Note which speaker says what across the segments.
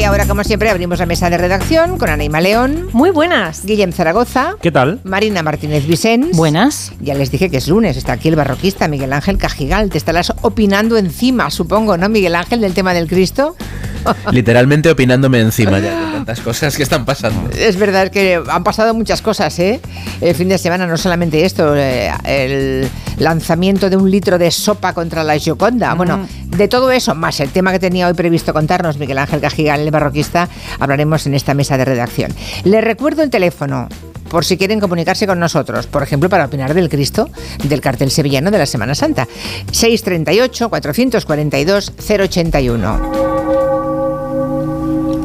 Speaker 1: Y ahora, como siempre, abrimos la mesa de redacción con Anaima León.
Speaker 2: Muy buenas.
Speaker 1: Guillem Zaragoza.
Speaker 3: ¿Qué tal?
Speaker 1: Marina Martínez Vicens.
Speaker 2: Buenas.
Speaker 1: Ya les dije que es lunes. Está aquí el barroquista Miguel Ángel Cajigal. Te estarás opinando encima, supongo, ¿no, Miguel Ángel, del tema del Cristo?
Speaker 4: Literalmente opinándome encima ya de tantas cosas que están pasando.
Speaker 1: Es verdad que han pasado muchas cosas, ¿eh? El fin de semana, no solamente esto, eh, el lanzamiento de un litro de sopa contra la Gioconda. Bueno, de todo eso, más el tema que tenía hoy previsto contarnos Miguel Ángel Cajigal, el barroquista, hablaremos en esta mesa de redacción. Les recuerdo el teléfono por si quieren comunicarse con nosotros, por ejemplo, para opinar del Cristo del cartel sevillano de la Semana Santa. 638-442-081.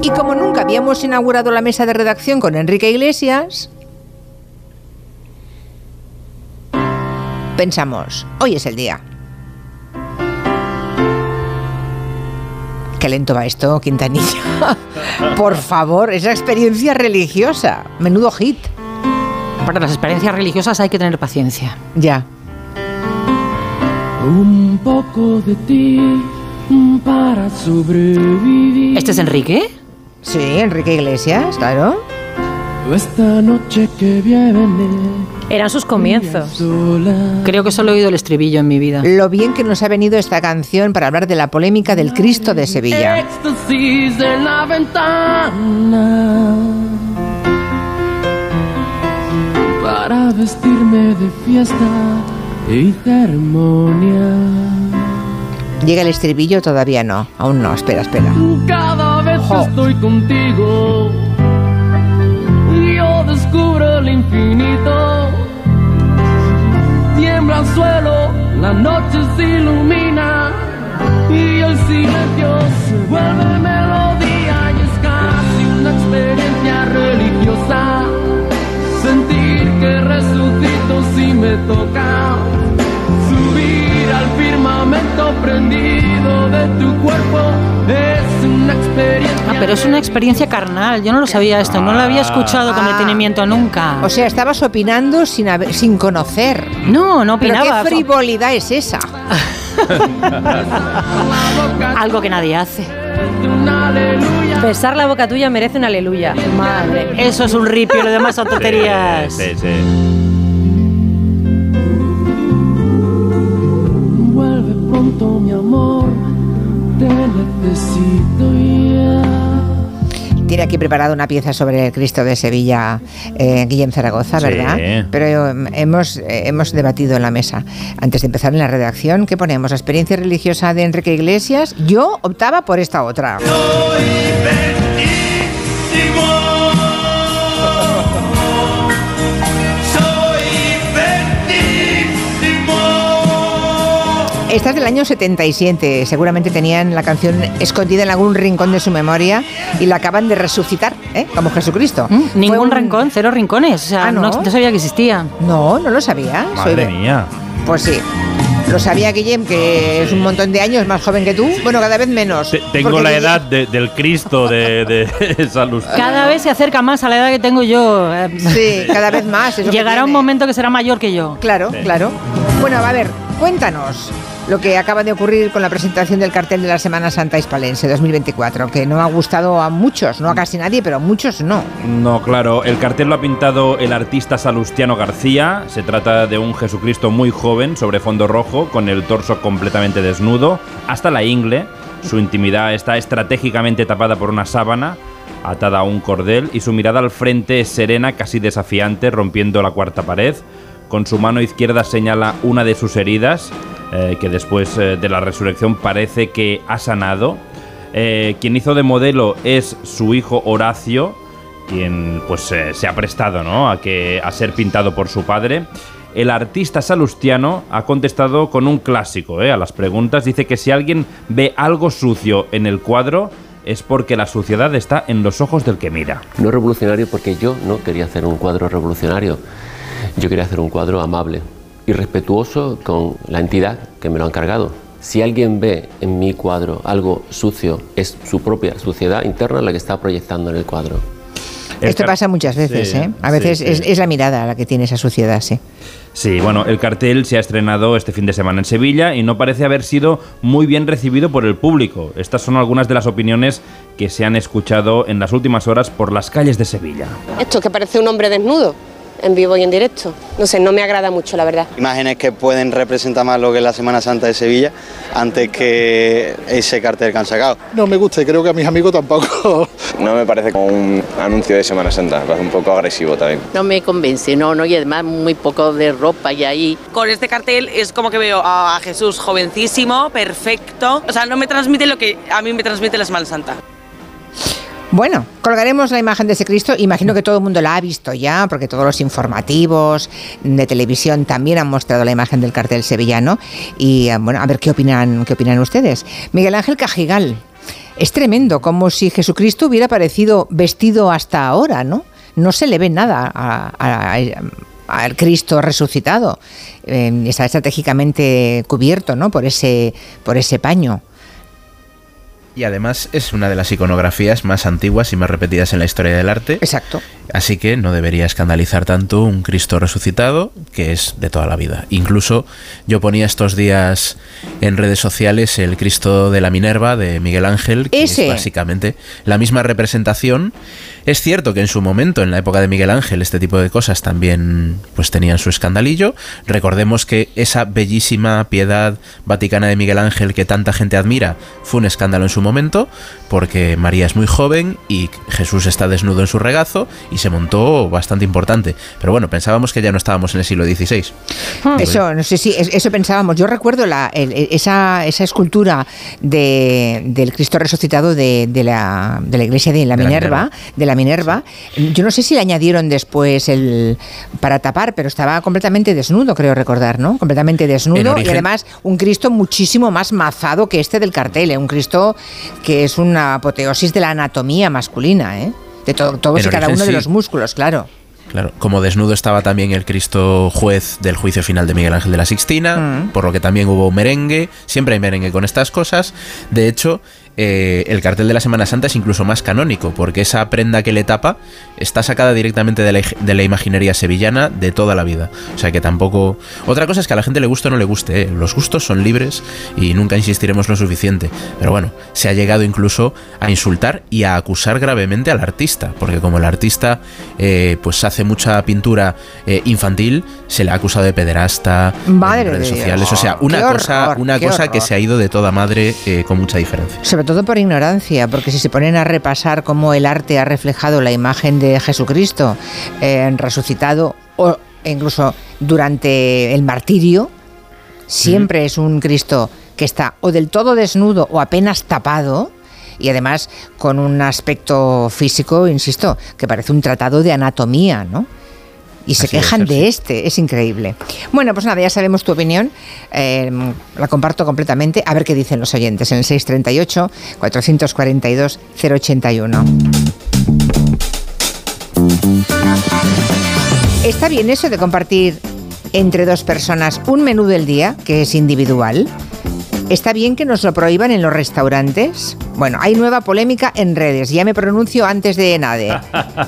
Speaker 1: Y como nunca habíamos inaugurado la mesa de redacción con Enrique Iglesias, pensamos, hoy es el día. Qué lento va esto, Quintanilla. Por favor, esa experiencia religiosa. Menudo hit.
Speaker 2: Para las experiencias religiosas hay que tener paciencia.
Speaker 1: Ya.
Speaker 5: Un poco de ti para sobrevivir.
Speaker 2: ¿Este es Enrique?
Speaker 1: Sí, Enrique Iglesias, claro.
Speaker 5: Esta noche que viene.
Speaker 2: Eran sus comienzos. Creo que solo he oído el estribillo en mi vida.
Speaker 1: Lo bien que nos ha venido esta canción para hablar de la polémica del Cristo de Sevilla.
Speaker 5: Éxtasis en la ventana. Para vestirme de fiesta y ceremonia.
Speaker 1: Llega el estribillo, todavía no. Aún no, espera, espera.
Speaker 5: Cada estoy contigo, yo descubro el infinito. Tiembla el suelo, la noche se ilumina y el silencio se vuelve melodía y es casi una experiencia religiosa. Sentir que resucito si me toca. Subir al firmamento prendido de tu cuerpo es una experiencia.
Speaker 2: Ah, pero es una experiencia carnal. Yo no lo sabía esto. No lo había escuchado con
Speaker 1: Ah.
Speaker 2: detenimiento nunca.
Speaker 1: O sea, estabas opinando sin, haber- sin conocer.
Speaker 2: no, no
Speaker 1: ¿Pero
Speaker 2: opinaba.
Speaker 1: qué frivolidad es esa?
Speaker 2: Algo que nadie hace.
Speaker 6: Besar la boca tuya merece un aleluya. Madre.
Speaker 2: Eso es un ripio, lo demás son tonterías.
Speaker 3: Sí, sí.
Speaker 5: Amor. Te necesito ya.
Speaker 1: Tiene aquí preparado una pieza sobre el Cristo de Sevilla, eh, Guillem Zaragoza,
Speaker 3: Sí.
Speaker 1: ¿verdad? Pero eh, hemos, eh, hemos debatido en la mesa. Antes de empezar en la redacción, ¿qué ponemos? ¿La experiencia religiosa de Enrique Iglesias? Yo optaba por esta otra. Esta es del año 77. Seguramente tenían la canción escondida en algún rincón de su memoria y la acaban de resucitar, ¿eh? Como Jesucristo.
Speaker 2: Mm, Ningún
Speaker 1: un-
Speaker 2: rincón, cero rincones. O sea,
Speaker 1: Ah, ¿no?
Speaker 2: no, no sabía que existía.
Speaker 1: No, no lo sabía. Soy
Speaker 3: Madre
Speaker 1: de-
Speaker 3: mía.
Speaker 1: Pues sí. Lo sabía Guillem, que es un montón de años más joven que tú. Bueno, cada vez menos.
Speaker 3: Te- tengo la
Speaker 1: Guillem-
Speaker 3: edad de- del Cristo de, de Salud.
Speaker 2: Cada vez se acerca más a la edad que tengo yo.
Speaker 1: Sí, cada vez más.
Speaker 2: Llegará un momento que será mayor que yo.
Speaker 1: Claro,
Speaker 3: Sí.
Speaker 1: claro. Bueno, a ver, cuéntanos lo que acaba de ocurrir con la presentación del cartel de la Semana Santa Hispalense 2024, que no ha gustado a muchos, no a casi nadie, pero a muchos no.
Speaker 3: No, claro, el cartel lo ha pintado el artista salustiano García. Se trata de un Jesucristo muy joven sobre fondo rojo, con el torso completamente desnudo, hasta la ingle. Su intimidad está estratégicamente tapada por una sábana, atada a un cordel, y su mirada al frente es serena, casi desafiante, rompiendo la cuarta pared. Con su mano izquierda señala una de sus heridas, eh, que después eh, de la resurrección parece que ha sanado. Eh, quien hizo de modelo es su hijo Horacio, quien pues se ha prestado ¿no? a, que, a ser pintado por su padre. El artista salustiano ha contestado con un clásico a las preguntas. Dice que si alguien ve algo sucio en el cuadro es porque la suciedad está en los ojos del que mira.
Speaker 7: No revolucionario porque yo no quería hacer un cuadro revolucionario. Yo quería hacer un cuadro amable y respetuoso con la entidad que me lo ha encargado. Si alguien ve en mi cuadro algo sucio, es su propia suciedad interna la que está proyectando en el cuadro.
Speaker 3: El
Speaker 1: Esto pasa muchas veces,
Speaker 3: Sí,
Speaker 1: ¿eh? A
Speaker 3: sí,
Speaker 1: veces
Speaker 3: sí.
Speaker 1: Es, es la mirada la que tiene esa suciedad, sí.
Speaker 3: Sí, bueno, el cartel se ha estrenado este fin de semana en Sevilla y no parece haber sido muy bien recibido por el público. Estas son algunas de las opiniones que se han escuchado en las últimas horas por las calles de Sevilla.
Speaker 8: Esto que parece un hombre desnudo, en vivo y en directo. No sé, no me agrada mucho, la verdad.
Speaker 9: Imágenes que pueden representar más lo que es la Semana Santa de Sevilla antes que ese cartel que han sacado.
Speaker 10: No me gusta y creo que a mis amigos tampoco.
Speaker 11: No me parece como un anuncio de Semana Santa, me parece un poco agresivo también.
Speaker 12: No me convence, no, no, y además muy poco de ropa y ahí.
Speaker 13: Con este cartel es como que veo a Jesús jovencísimo, perfecto. O sea, no me transmite lo que a mí me transmite la Semana Santa.
Speaker 1: Bueno, colgaremos la imagen de ese Cristo. Imagino que todo el mundo la ha visto ya, porque todos los informativos de televisión también han mostrado la imagen del cartel sevillano. Y eh, bueno, a ver qué opinan, qué opinan ustedes. Miguel Ángel Cajigal. Es tremendo, como si Jesucristo hubiera aparecido vestido hasta ahora, ¿no? No se le ve nada a- al Cristo resucitado. Eh, está estratégicamente cubierto, ¿no? Por ese, por ese paño.
Speaker 4: Y además es una de las iconografías más antiguas y más repetidas en la historia del arte.
Speaker 1: Exacto.
Speaker 4: Así que no debería escandalizar tanto un Cristo resucitado, que es de toda la vida. Incluso yo ponía estos días en redes sociales el Cristo de la Minerva de Miguel Ángel, que
Speaker 1: Ese.
Speaker 4: es básicamente la misma representación. Es cierto que en su momento, en la época de Miguel Ángel, este tipo de cosas también pues tenían su escandalillo. Recordemos que esa bellísima piedad vaticana de Miguel Ángel que tanta gente admira fue un escándalo en su momento, porque María es muy joven y Jesús está desnudo en su regazo y se montó bastante importante. Pero bueno, pensábamos que ya no estábamos en el siglo XVI.
Speaker 1: Eso, no sé si es- eso pensábamos. Yo recuerdo la, el- esa, esa escultura de, del Cristo resucitado de, de la, de la iglesia de la
Speaker 4: De la
Speaker 1: Minerva, de la Minerva. Yo no sé si le añadieron después el para tapar, pero estaba completamente desnudo, creo recordar, ¿no? Completamente
Speaker 4: En
Speaker 1: desnudo y además un Cristo muchísimo más mazado que este del cartel, ¿eh? un Cristo que es una apoteosis de la anatomía masculina, ¿eh? De to- todos
Speaker 4: En
Speaker 1: y cada uno de los músculos, claro.
Speaker 4: Claro, como desnudo estaba también el Cristo juez del juicio final de Miguel Ángel de la Sixtina,
Speaker 1: Mm.
Speaker 4: por lo que también hubo merengue, siempre hay merengue con estas cosas. De hecho, eh, el cartel de la Semana Santa es incluso más canónico, porque esa prenda que le tapa está sacada directamente de la, ig- de la imaginería sevillana de toda la vida. O sea que tampoco... Otra cosa es que a la gente le guste o no le guste, ¿eh? los gustos son libres y nunca insistiremos lo suficiente. Pero bueno, se ha llegado incluso a insultar y a acusar gravemente al artista, porque como el artista eh, pues hace mucha pintura eh, infantil, se le ha acusado de pederasta
Speaker 1: Madre
Speaker 4: en redes
Speaker 1: Dios.
Speaker 4: sociales. O sea, una
Speaker 1: Qué
Speaker 4: cosa,
Speaker 1: horror,
Speaker 4: una cosa que se ha ido de toda madre eh, con mucha diferencia.
Speaker 1: Sobre todo por ignorancia, porque si se ponen a repasar cómo el arte ha reflejado la imagen de Jesucristo eh, resucitado o incluso durante el martirio, siempre es un Cristo que está o del todo desnudo o apenas tapado. Y además con un aspecto físico, insisto, que parece un tratado de anatomía, ¿no? Y se quejan de
Speaker 4: sí.
Speaker 1: este, es increíble. Bueno, pues nada, ya sabemos tu opinión, eh, la comparto completamente, a ver qué dicen los oyentes en el 638-442-081. ¿Está bien eso de compartir entre dos personas un menú del día, que es individual? ¿Está bien que nos lo prohíban en los restaurantes? Bueno, hay nueva polémica en redes, ya me pronuncio antes de nada.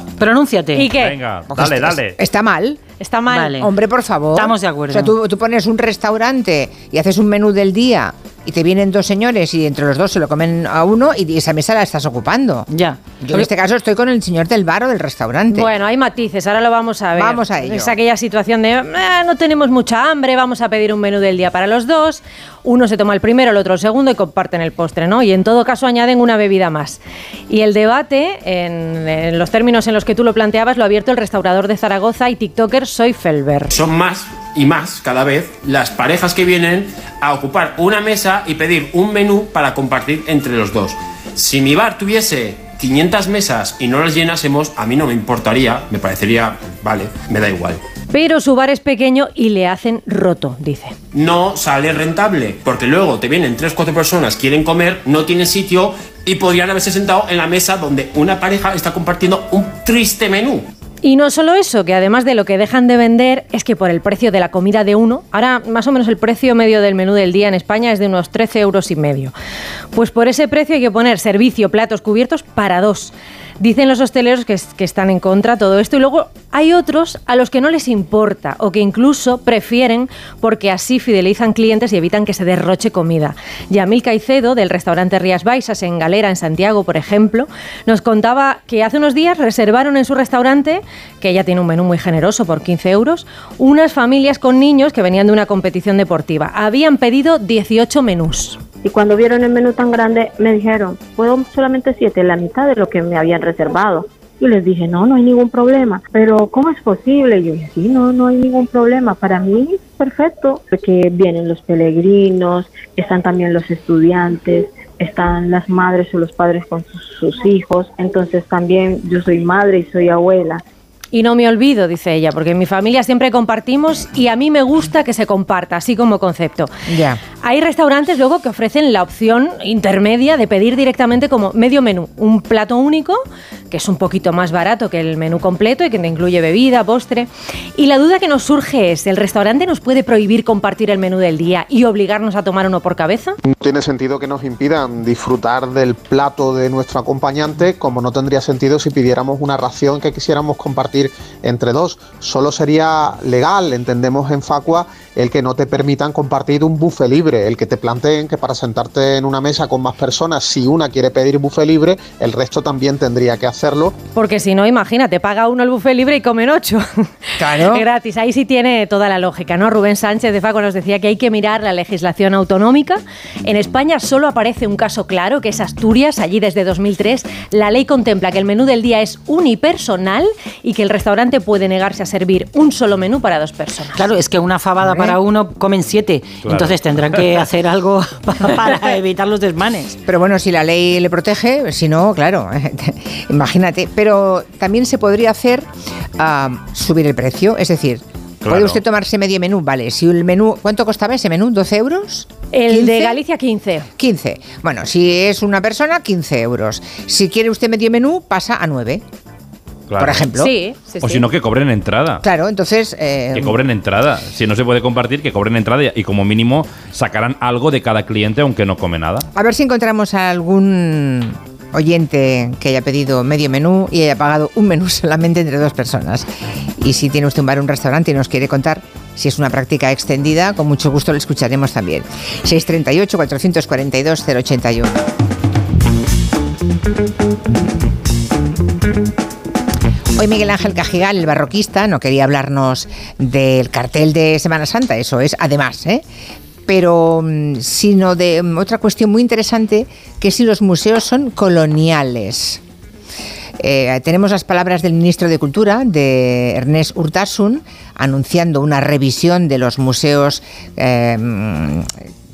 Speaker 2: Pronúnciate.
Speaker 6: ¿Y qué?
Speaker 3: Venga,
Speaker 1: Porque
Speaker 3: dale,
Speaker 1: está-
Speaker 3: dale.
Speaker 1: Está mal.
Speaker 6: Está mal.
Speaker 2: Vale.
Speaker 1: Hombre, por favor.
Speaker 2: Estamos de acuerdo.
Speaker 1: O sea, tú, tú pones un restaurante y haces un menú del día y te vienen dos señores y entre los dos se lo comen a uno y esa mesa la estás ocupando.
Speaker 2: Ya.
Speaker 1: Yo en este caso estoy con el señor del bar o del restaurante.
Speaker 6: Bueno, hay matices, ahora lo vamos a ver.
Speaker 1: Vamos a ello.
Speaker 6: Es aquella situación de "Eh, no tenemos mucha hambre, vamos a pedir un menú del día para los dos. Uno se toma el primero, el otro el segundo y comparten el postre, ¿no? Y en todo caso añaden una bebida más. Y el debate, en, en los términos en los que tú lo planteabas, lo ha abierto el restaurador de Zaragoza y TikToker Soy Felber.
Speaker 14: Son más y más cada vez las parejas que vienen a ocupar una mesa y pedir un menú para compartir entre los dos. Si mi bar tuviese 500 mesas y no las llenásemos, a mí no me importaría, me parecería, vale, me da igual.
Speaker 6: Pero su bar es pequeño y le hacen roto, dice.
Speaker 14: No sale rentable, porque luego te vienen 3-4 personas, quieren comer, no tienen sitio y podrían haberse sentado en la mesa donde una pareja está compartiendo un triste menú.
Speaker 6: Y no solo eso, que además de lo que dejan de vender es que por el precio de la comida de uno, ahora más o menos el precio medio del menú del día en España es de unos 13 euros y medio. Pues por ese precio hay que poner servicio, platos cubiertos para dos. Dicen los hosteleros que, es- que están en contra de todo esto y luego hay otros a los que no les importa o que incluso prefieren porque así fidelizan clientes y evitan que se derroche comida. Yamil Caicedo, del restaurante Rías Baixas en Galera, en Santiago, por ejemplo, nos contaba que hace unos días reservaron en su restaurante, que ya tiene un menú muy generoso por 15 euros, unas familias con niños que venían de una competición deportiva. Habían pedido 18 menús.
Speaker 15: Y cuando vieron el menú tan grande, me dijeron, puedo solamente siete, la mitad de lo que me habían reservado. Y les dije, no, no hay ningún problema. Pero, ¿cómo es posible? Yo dije, sí, no, no hay ningún problema. Para mí, perfecto. Porque vienen los peregrinos, están también los estudiantes, están las madres o los padres con sus, sus hijos. Entonces, también yo soy madre y soy abuela.
Speaker 6: Y no me olvido, dice ella, porque en mi familia siempre compartimos y a mí me gusta que se comparta, así como concepto.
Speaker 1: Ya.
Speaker 6: Hay restaurantes luego que ofrecen la opción intermedia de pedir directamente como medio menú, un plato único, que es un poquito más barato que el menú completo y que te incluye bebida, postre. Y la duda que nos surge es, ¿el restaurante nos puede prohibir compartir el menú del día y obligarnos a tomar uno por cabeza?
Speaker 10: No tiene sentido que nos impidan disfrutar del plato de nuestro acompañante, como no tendría sentido si pidiéramos una ración que quisiéramos compartir entre dos. Solo sería legal, entendemos en Facua, el que no te permitan compartir un buffet libre, el que te planteen que para sentarte en una mesa con más personas, si una quiere pedir buffet libre, el resto también tendría que hacerlo.
Speaker 6: Porque si no, imagínate, paga uno el buffet libre y comen ocho.
Speaker 1: Claro.
Speaker 6: Gratis. Ahí sí tiene toda la lógica, ¿no? Rubén Sánchez de Faco nos decía que hay que mirar la legislación autonómica. En España solo aparece un caso claro, que es Asturias. Allí desde 2003 la ley contempla que el menú del día es unipersonal y que el restaurante puede negarse a servir un solo menú para dos personas.
Speaker 2: Claro, es que una fabada para uno comen siete.
Speaker 1: Claro.
Speaker 2: Entonces tendrán que hacer algo pa- para evitar los desmanes.
Speaker 1: Pero bueno, si la ley le protege, si no, claro, imagínate. Pero también se podría hacer subir el precio, es decir,
Speaker 6: Claro.
Speaker 1: puede usted tomarse medio menú, vale. Si el menú, ¿cuánto costaba ese menú? ¿12 euros?
Speaker 6: El de Galicia 15.
Speaker 1: 15. Bueno, si es una persona, 15 euros. Si quiere usted medio menú, pasa a 9.
Speaker 3: Claro.
Speaker 1: Por ejemplo.
Speaker 6: Sí, sí,
Speaker 3: O
Speaker 6: sí.
Speaker 3: si no, que cobren entrada.
Speaker 1: Claro, entonces. eh,
Speaker 3: Que cobren entrada. Si no se puede compartir, que cobren entrada y como mínimo sacarán algo de cada cliente aunque no come nada.
Speaker 1: A ver si encontramos a algún oyente que haya pedido medio menú y haya pagado un menú solamente entre dos personas. Y si tiene usted un bar o un restaurante y nos quiere contar si es una práctica extendida, con mucho gusto lo escucharemos también. 638-442-081. Hoy Miguel Ángel Cajigal, el barroquista, no quería hablarnos del cartel de Semana Santa, eso es, además, ¿eh? pero mm, sino de mm, otra cuestión muy interesante, que si los museos son coloniales. Eh, tenemos las palabras del ministro de Cultura, de Ernest Urtasun, anunciando una revisión de los museos eh,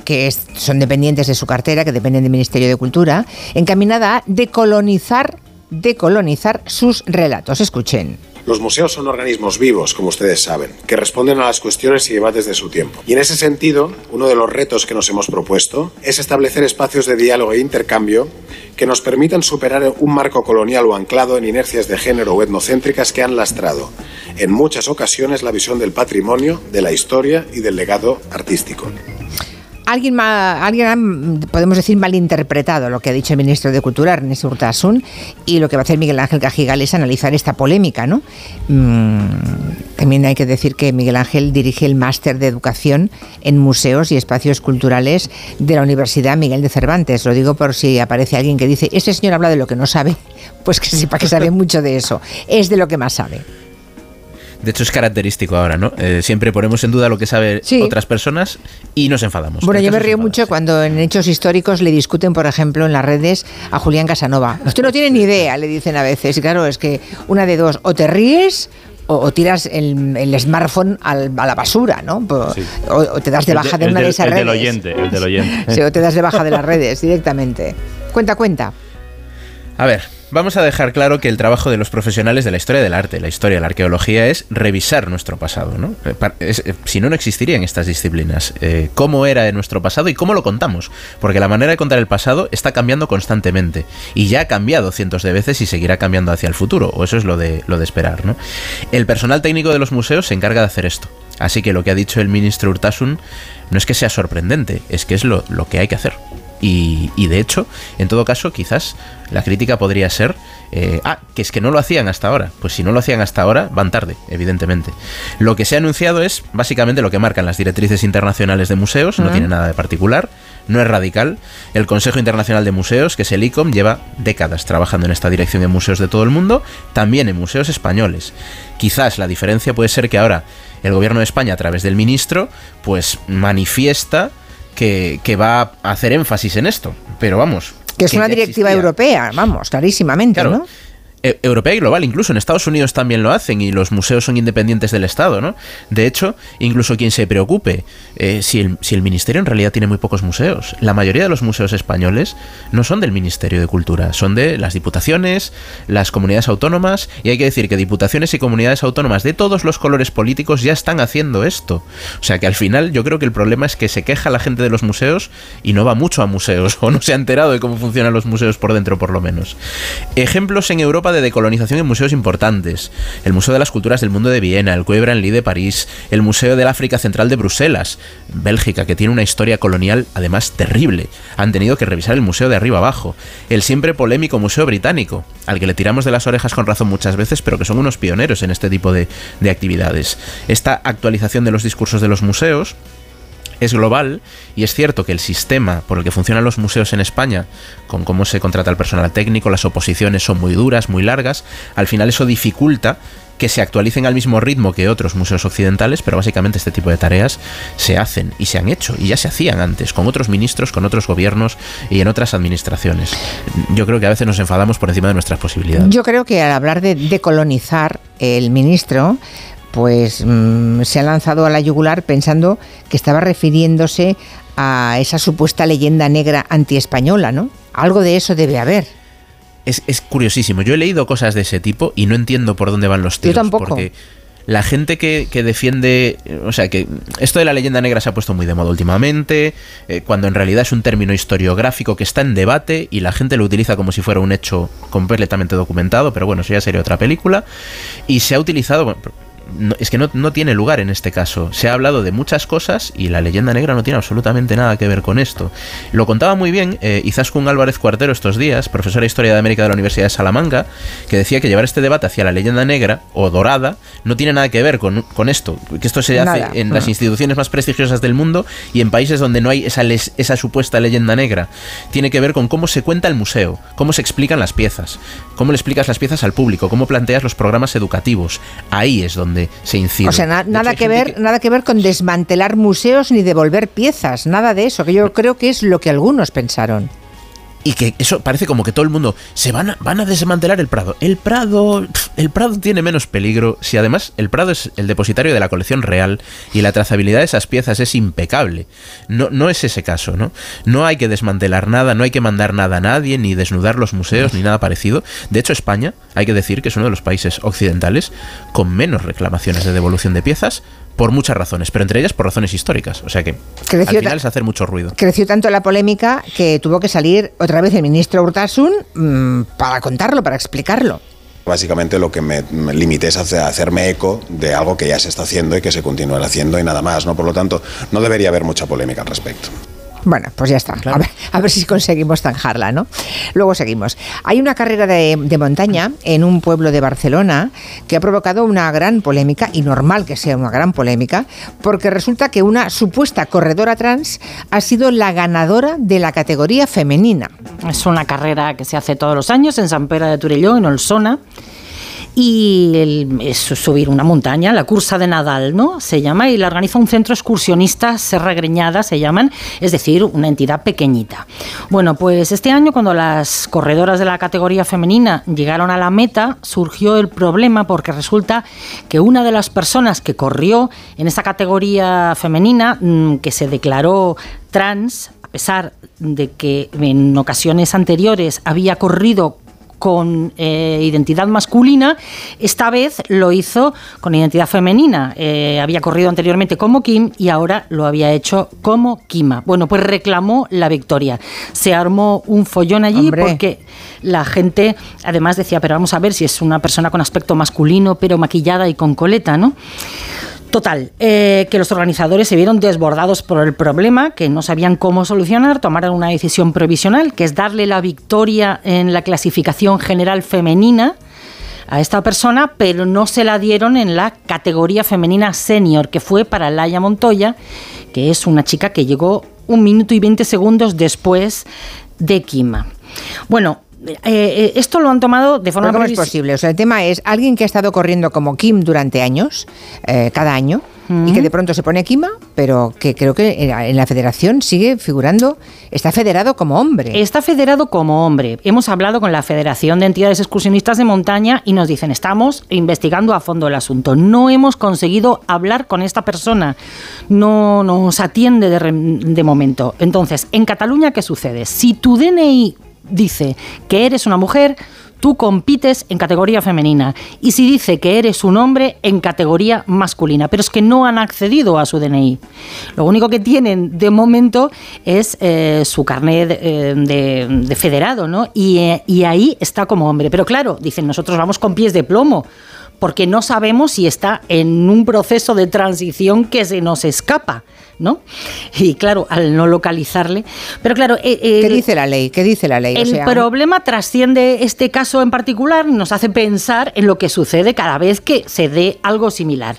Speaker 1: que son dependientes de su cartera, que dependen del Ministerio de Cultura, encaminada a decolonizar, decolonizar sus relatos. Escuchen.
Speaker 16: Los museos son organismos vivos, como ustedes saben, que responden a las cuestiones y debates de su tiempo. Y en ese sentido, uno de los retos que nos hemos propuesto es establecer espacios de diálogo e intercambio que nos permitan superar un marco colonial o anclado en inercias de género o etnocéntricas que han lastrado en muchas ocasiones la visión del patrimonio, de la historia y del legado artístico.
Speaker 1: Alguien, ma- alguien ha, podemos decir, malinterpretado lo que ha dicho el ministro de Cultura, Ernest Urtasun, y lo que va a hacer Miguel Ángel Cajigal es analizar esta polémica, ¿no? Mm, también hay que decir que Miguel Ángel dirige el máster de educación en museos y espacios culturales de la Universidad Miguel de Cervantes. Lo digo por si aparece alguien que dice, este señor habla de lo que no sabe, pues que sepa que sabe mucho de eso. Es de lo que más sabe.
Speaker 4: De hecho, es característico ahora, ¿no? Eh, siempre ponemos en duda lo que saben
Speaker 1: Sí.
Speaker 4: otras personas y nos enfadamos.
Speaker 1: Bueno,
Speaker 4: En
Speaker 1: yo me río mucho cuando en hechos históricos le discuten, por ejemplo, en las redes a Julián Casanova. Usted no tiene ni idea, le dicen a veces. Y claro, es que una de dos, o te ríes o, o tiras el, el smartphone al- a la basura, ¿no? Po- O, o te das de baja de, una de esas
Speaker 3: el
Speaker 1: redes.
Speaker 3: del oyente, el del oyente.
Speaker 1: Sí, o te das de baja de las redes directamente. Cuenta, cuenta.
Speaker 4: A ver, vamos a dejar claro que el trabajo de los profesionales de la historia del arte, la historia de la arqueología, es revisar nuestro pasado, ¿no? Eh, eh, si no, no existirían estas disciplinas. Eh, ¿Cómo era nuestro pasado y cómo lo contamos? Porque la manera de contar el pasado está cambiando constantemente. Y ya ha cambiado cientos de veces y seguirá cambiando hacia el futuro. O eso es lo de, lo de esperar, ¿no? El personal técnico de los museos se encarga de hacer esto. Así que lo que ha dicho el ministro Urtasun no es que sea sorprendente, es que es lo, lo que hay que hacer. Y, y de hecho, en todo caso, quizás la crítica podría ser, eh, ah, que es que no lo hacían hasta ahora. Pues si no lo hacían hasta ahora, van tarde, evidentemente. Lo que se ha anunciado es básicamente lo que marcan las directrices internacionales de museos, no tiene nada de particular, no es radical. El Consejo Internacional de Museos, que es el ICOM, lleva décadas trabajando en esta dirección en museos de todo el mundo, también en museos españoles. Quizás la diferencia puede ser que ahora el gobierno de España, a través del ministro, pues manifiesta que, que va a hacer énfasis en esto. Pero vamos.
Speaker 1: Que es una directiva
Speaker 4: existía.
Speaker 1: europea, vamos, clarísimamente,
Speaker 4: Claro.
Speaker 1: ¿no?
Speaker 4: E- europea y global, incluso en Estados Unidos también lo hacen y los museos son independientes del Estado, ¿no? De hecho, incluso quien se preocupe, eh, si, el, si el Ministerio en realidad tiene muy pocos museos, la mayoría de los museos españoles no son del Ministerio de Cultura, son de las diputaciones, las comunidades autónomas, y hay que decir que diputaciones y comunidades autónomas de todos los colores políticos ya están haciendo esto. O sea que al final yo creo que el problema es que se queja la gente de los museos y no va mucho a museos, o no se ha enterado de cómo funcionan los museos por dentro por lo menos. Ejemplos en Europa de decolonización en museos importantes. El Museo de las Culturas del Mundo de Viena, el Quai Branly de París, el Museo del África Central de Bruselas, Bélgica, que tiene una historia colonial además terrible. Han tenido que revisar el museo de arriba abajo. El siempre polémico Museo Británico, al que le tiramos de las orejas con razón muchas veces, pero que son unos pioneros en este tipo de actividades. Esta actualización de los discursos de los museos es global y es cierto que el sistema por el que funcionan los museos en España, con cómo se contrata el personal técnico, las oposiciones son muy duras, muy largas, al final eso dificulta que se actualicen al mismo ritmo que otros museos occidentales, pero básicamente este tipo de tareas se hacen y se han hecho y ya se hacían antes, con otros ministros, con otros gobiernos y en otras administraciones. Yo creo que a veces nos enfadamos por encima de nuestras posibilidades.
Speaker 1: Yo creo que al hablar de decolonizar, el ministro pues mm, se ha lanzado a la yugular pensando que estaba refiriéndose a esa supuesta leyenda negra antiespañola, ¿no? Algo de eso debe haber.
Speaker 4: Es, es curiosísimo. Yo he leído cosas de ese tipo y no entiendo por dónde van los tiros.
Speaker 1: tampoco.
Speaker 4: Porque la gente que, que defiende. O sea, que esto de la leyenda negra se ha puesto muy de moda últimamente. eh, cuando en realidad es un término historiográfico que está en debate y la gente lo utiliza como si fuera un hecho completamente documentado. Pero bueno, eso ya sería otra película. Y se ha utilizado. No- es que no, no tiene lugar en este caso. Se ha hablado de muchas cosas y la leyenda negra no tiene absolutamente nada que ver con esto. Lo contaba muy bien eh, Izaskun Álvarez Cuartero estos días, profesora de Historia de América de la Universidad de Salamanca, que decía que llevar este debate hacia la leyenda negra o dorada no tiene nada que ver con, con esto, que esto se
Speaker 1: Nada.
Speaker 4: hace en las
Speaker 1: Mm.
Speaker 4: instituciones más prestigiosas del mundo y en países donde no hay esa, les- esa supuesta leyenda negra. Tiene que ver con cómo se cuenta el museo, cómo se explican las piezas, cómo le explicas las piezas al público, cómo planteas los programas educativos. Ahí es donde se incide.
Speaker 1: O sea, na-
Speaker 4: De hecho,
Speaker 1: nada que ver, nada que ver con desmantelar museos ni devolver piezas, nada de eso, que yo creo que es lo que algunos pensaron.
Speaker 4: Y que eso parece como que todo el mundo se van a, van a desmantelar el Prado. El Prado, el Prado tiene menos peligro si además el Prado es el depositario de la colección real y la trazabilidad de esas piezas es impecable. No, no es ese caso, ¿no? No hay que desmantelar nada, no hay que mandar nada a nadie, ni desnudar los museos, ni nada parecido. De hecho, España, hay que decir que es uno de los países occidentales con menos reclamaciones de devolución de piezas por muchas razones, pero entre ellas por razones históricas. O sea que
Speaker 1: Creció
Speaker 4: al final es hacer mucho ruido.
Speaker 1: Creció tanto la polémica que tuvo que salir otra vez el ministro Urtasun mm, para contarlo, para explicarlo.
Speaker 16: Básicamente lo que me, me limité es a hacer- a hacerme eco de algo que ya se está haciendo y que se continúa haciendo y nada más, ¿no? Por lo tanto, no debería haber mucha polémica al respecto.
Speaker 1: Bueno, pues ya está. A, ver, a ver si conseguimos zanjarla, ¿no? Luego seguimos. Hay una carrera de, de montaña en un pueblo de Barcelona que ha provocado una gran polémica, y normal que sea una gran polémica, porque resulta que una supuesta corredora trans ha sido la ganadora de la categoría femenina.
Speaker 2: Es una carrera que se hace todos los años en San Pere de Torelló, en Olsona. Y el- es subir una montaña, la cursa de Nadal, ¿no? Se llama y la organiza un centro excursionista, Serra Greñada se llaman, es decir, una entidad pequeñita. Bueno, pues este año cuando las corredoras de la categoría femenina llegaron a la meta, surgió el problema porque resulta que una de las personas que corrió en esa categoría femenina, mm, que se declaró trans, a pesar de que en ocasiones anteriores había corrido con eh, identidad masculina, esta vez lo hizo con identidad femenina. Eh, había corrido anteriormente como Kim y ahora lo había hecho como Kima. Bueno, pues reclamó la victoria. Se armó un follón allí
Speaker 1: Hombre.
Speaker 2: porque la gente además decía, pero vamos a ver si es una persona con aspecto masculino, pero maquillada y con coleta, ¿no? Total, eh, que los organizadores se vieron desbordados por el problema, que no sabían cómo solucionar, tomaron una decisión provisional, que es darle la victoria en la clasificación general femenina a esta persona, pero no se la dieron en la categoría femenina senior, que fue para Laia Montoya, que es una chica que llegó un minuto y 20 segundos después de Kima. Bueno, eh, eh, esto lo han tomado de forma
Speaker 1: Pero ¿Cómo es posible? O sea, el tema es alguien que ha estado corriendo como Kim durante años, eh, cada año, y que de pronto se pone Kima, pero que creo que en la- federación sigue figurando, está federado como hombre.
Speaker 2: Está federado como hombre. Hemos hablado con la Federación de Entidades Excursionistas de Montaña y nos dicen, estamos investigando a fondo el asunto. No hemos conseguido hablar con esta persona. No nos atiende de momento. Entonces, en Cataluña, ¿qué sucede? Si tu DNI dice que eres una mujer, tú compites en categoría femenina. Y si dice que eres un hombre, en categoría masculina. Pero es que no han accedido a su DNI. Lo único que tienen de momento es eh, su carnet de, eh, de- de federado, ¿no? Eh, y ahí está como hombre. Pero claro, dicen, nosotros vamos con pies de plomo. Porque no sabemos si está en un proceso de transición que se nos escapa, ¿no? Y claro, al no localizarle. Pero claro. eh,
Speaker 1: ¿Qué dice la ley? ¿Qué dice la ley? O
Speaker 2: el
Speaker 1: sea,
Speaker 2: problema trasciende este caso en particular, nos hace pensar en lo que sucede cada vez que se dé algo similar.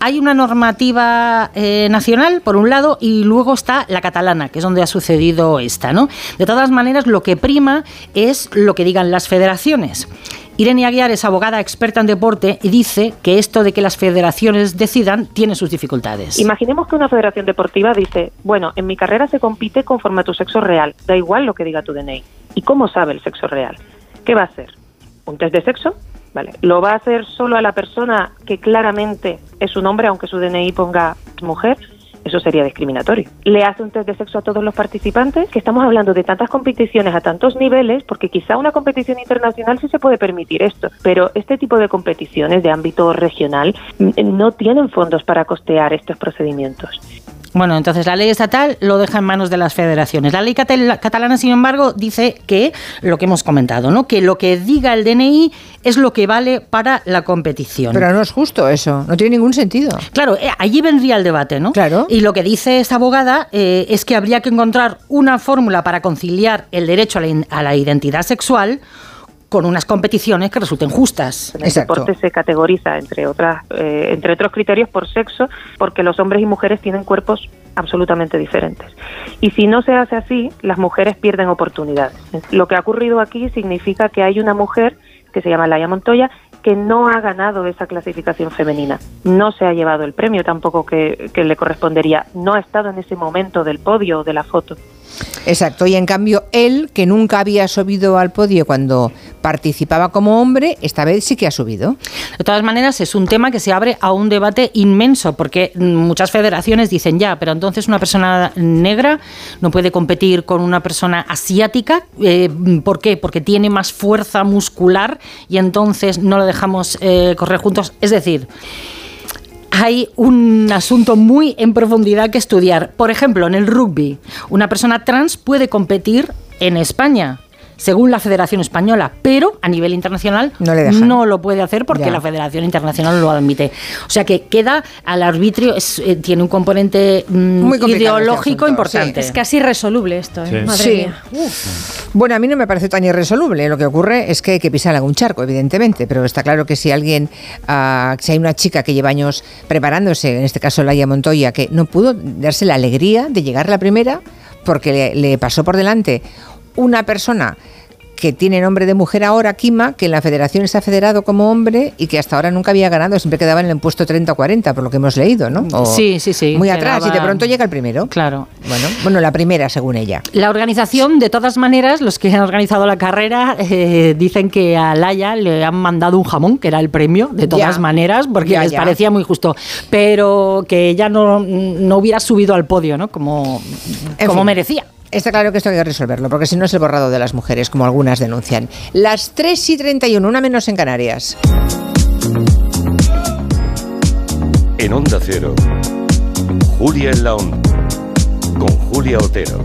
Speaker 2: Hay una normativa eh, nacional, por un lado, y luego está la catalana, que es donde ha sucedido esta, ¿no? De todas maneras, lo que prima es lo que digan las federaciones. Irene Aguiar es abogada experta en deporte y dice que esto de que las federaciones decidan tiene sus dificultades.
Speaker 17: Imaginemos que una federación deportiva dice, bueno, en mi carrera se compite conforme a tu sexo real, da igual lo que diga tu DNI. ¿Y cómo sabe el sexo real? ¿Qué va a hacer? ¿Un test de sexo? Vale. ¿Lo va a hacer solo a la persona que claramente es un hombre, aunque su DNI ponga mujer? Eso sería discriminatorio. ¿Le hace un test de sexo a todos los participantes? Que estamos hablando de tantas competiciones a tantos niveles, porque quizá una competición internacional sí se puede permitir esto, pero este tipo de competiciones de ámbito regional mm, no tienen fondos para costear estos procedimientos.
Speaker 2: Bueno, entonces la ley estatal lo deja en manos de las federaciones. La ley catal- catalana, sin embargo, dice que lo que hemos comentado, ¿no? Que lo que diga el DNI es lo que vale para la competición.
Speaker 1: Pero no es justo eso, no tiene ningún sentido.
Speaker 2: Claro, eh, allí vendría el debate, ¿no?
Speaker 1: Claro.
Speaker 2: Y lo que dice esta abogada eh, es que habría que encontrar una fórmula para conciliar el derecho a la, a la identidad sexual con unas competiciones que resulten justas.
Speaker 17: El deporte se categoriza entre otras, eh, entre otros criterios por sexo, porque los hombres y mujeres tienen cuerpos absolutamente diferentes. Y si no se hace así, las mujeres pierden oportunidades. Lo que ha ocurrido aquí significa que hay una mujer que se llama Laia Montoya que no ha ganado esa clasificación femenina. No se ha llevado el premio tampoco que, que le correspondería. No ha estado en ese momento del podio o de la foto.
Speaker 1: Exacto, y en cambio él, que nunca había subido al podio cuando participaba como hombre, esta vez sí que ha subido.
Speaker 2: De todas maneras, es un tema que se abre a un debate inmenso, porque muchas federaciones dicen ya, pero entonces una persona negra no puede competir con una persona asiática. Eh, ¿Por qué? Porque tiene más fuerza muscular y entonces no lo dejamos eh, correr juntos. Es decir, hay un asunto muy en profundidad que estudiar. Por ejemplo, en el rugby, una persona trans puede competir en España. Según la Federación Española, pero a nivel internacional
Speaker 1: No le dejan.
Speaker 2: no lo puede hacer porque
Speaker 1: Ya.
Speaker 2: la Federación Internacional no lo admite. O sea que queda al arbitrio, es, eh, tiene un componente mm,
Speaker 1: Muy este
Speaker 2: ideológico importante.
Speaker 18: Es casi irresoluble esto, ¿eh?
Speaker 19: Sí.
Speaker 18: madre
Speaker 1: Sí.
Speaker 18: mía.
Speaker 1: Bueno, a mí no me parece tan irresoluble. Lo que ocurre es que hay que pisar algún charco, evidentemente, pero está claro que si alguien, ah, si hay una chica que lleva años preparándose, en este caso Laia Montoya, que no pudo darse la alegría de llegar la primera porque le, le pasó por delante una persona que tiene nombre de mujer ahora, Kima, que en la federación está federado como hombre y que hasta ahora nunca había ganado, siempre quedaba en el puesto 30 o 40, por lo que hemos leído, ¿no? O
Speaker 2: Sí, sí, sí,
Speaker 1: Muy atrás y de pronto llega el primero.
Speaker 2: Claro.
Speaker 1: Bueno, bueno, la primera, según ella.
Speaker 2: La organización, de todas maneras, los que han organizado la carrera eh, dicen que a Laia le han mandado un jamón, que era el premio, de todas
Speaker 1: Ya.
Speaker 2: maneras, porque
Speaker 1: Ya,
Speaker 2: les
Speaker 1: ya.
Speaker 2: parecía muy justo, pero que ella no, no hubiera subido al podio, ¿no? Como,
Speaker 1: En
Speaker 2: como
Speaker 1: fin.
Speaker 2: merecía.
Speaker 1: Está claro que esto hay que resolverlo, porque si no es el borrado de las mujeres, como algunas denuncian. Las 3 y 31, una menos en Canarias.
Speaker 20: En Onda Cero, Julia en la Onda, con Julia Otero.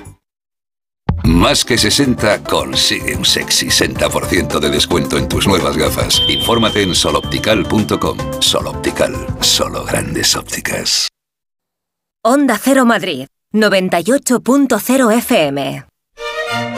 Speaker 21: Más que 60 consigue un sexy 60% de descuento en tus nuevas gafas. Infórmate en soloptical.com. Soloptical, solo grandes ópticas.
Speaker 22: Onda Cero Madrid, 98.0 FM.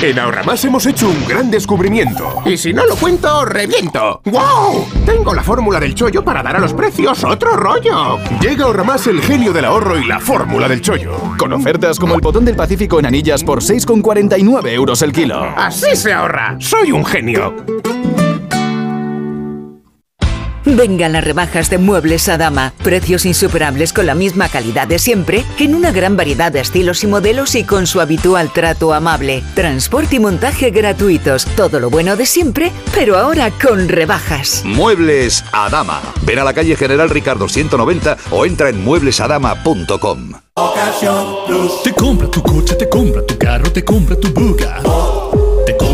Speaker 23: En Ahorramás hemos hecho un gran descubrimiento. Y si no lo cuento, reviento. ¡Wow! Tengo la fórmula del chollo para dar a los precios otro rollo. Llega Ahorramás el genio del ahorro y la fórmula del chollo.
Speaker 24: Con ofertas como el botón del Pacífico en anillas por 6,49 euros el kilo.
Speaker 23: Así se ahorra. Soy un genio.
Speaker 25: Vengan las rebajas de Muebles a Dama. Precios insuperables con la misma calidad de siempre, en una gran variedad de estilos y modelos y con su habitual trato amable. Transporte y montaje gratuitos. Todo lo bueno de siempre, pero ahora con rebajas.
Speaker 26: Muebles a Dama. Ven a la calle General Ricardo 190 o entra en mueblesadama.com.
Speaker 27: Te compra tu coche, te compra tu carro, te compra tu buga. Te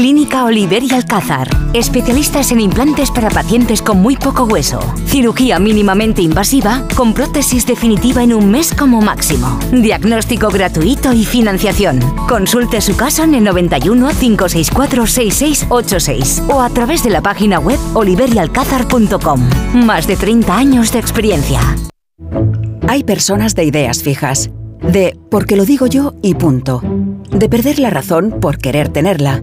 Speaker 22: Clínica Oliver y Alcázar. Especialistas en implantes para pacientes con muy poco hueso. Cirugía mínimamente invasiva con prótesis definitiva en un mes como máximo. Diagnóstico gratuito y financiación. Consulte su caso en el 91 564 6686 o a través de la página web oliverialcázar.com. Más de 30 años de experiencia.
Speaker 28: Hay personas de ideas fijas. De porque lo digo yo y punto. De perder la razón por querer tenerla.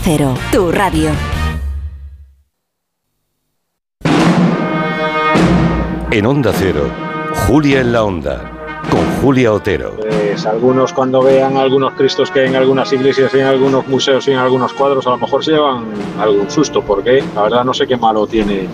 Speaker 29: Cero, tu radio.
Speaker 26: En Onda Cero, Julia en la Onda, con Julia Otero.
Speaker 30: Pues algunos cuando vean algunos cristos que hay en algunas iglesias y en algunos museos y en algunos cuadros, a lo mejor se llevan algún susto, porque la verdad no sé qué malo tiene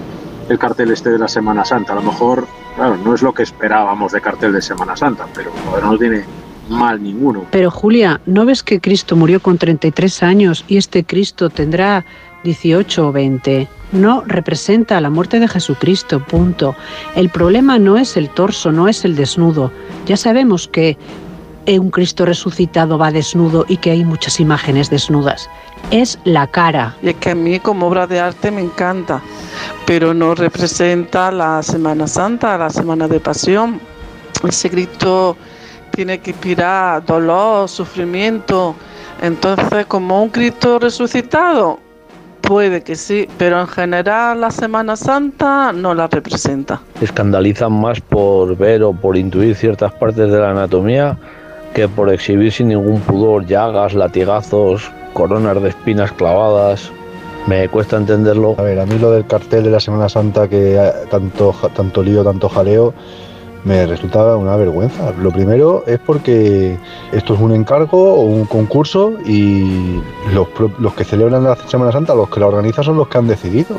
Speaker 30: el cartel este de la Semana Santa. A lo mejor, claro, no es lo que esperábamos de cartel de Semana Santa, pero no tiene mal ninguno.
Speaker 31: Pero Julia, ¿no ves que Cristo murió con 33 años y este Cristo tendrá 18 o 20? No representa la muerte de Jesucristo, punto. El problema no es el torso, no es el desnudo. Ya sabemos que un Cristo resucitado va desnudo y que hay muchas imágenes desnudas. Es la cara.
Speaker 32: Y es que a mí como obra de arte me encanta, pero no representa la Semana Santa, la Semana de Pasión. Ese Cristo tiene que inspirar dolor, sufrimiento. Entonces, como un Cristo resucitado, puede que sí, pero en general la Semana Santa no la representa.
Speaker 33: Escandalizan más por ver o por intuir ciertas partes de la anatomía que por exhibir sin ningún pudor llagas, latigazos, coronas de espinas clavadas. Me cuesta entenderlo.
Speaker 34: A ver, a mí lo del cartel de la Semana Santa que tanto, tanto lío, tanto jaleo, me resulta una vergüenza. Lo primero es porque esto es un encargo o un concurso y los, los que celebran la Semana Santa, los que la organizan son los que han decidido.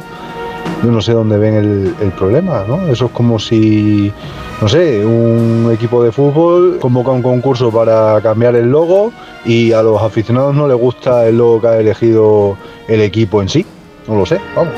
Speaker 34: Yo no sé dónde ven el, el problema, ¿no? Eso es como si, no sé, un equipo de fútbol convoca un concurso para cambiar el logo y a los aficionados no les gusta el logo que ha elegido el equipo en sí. No lo sé, vamos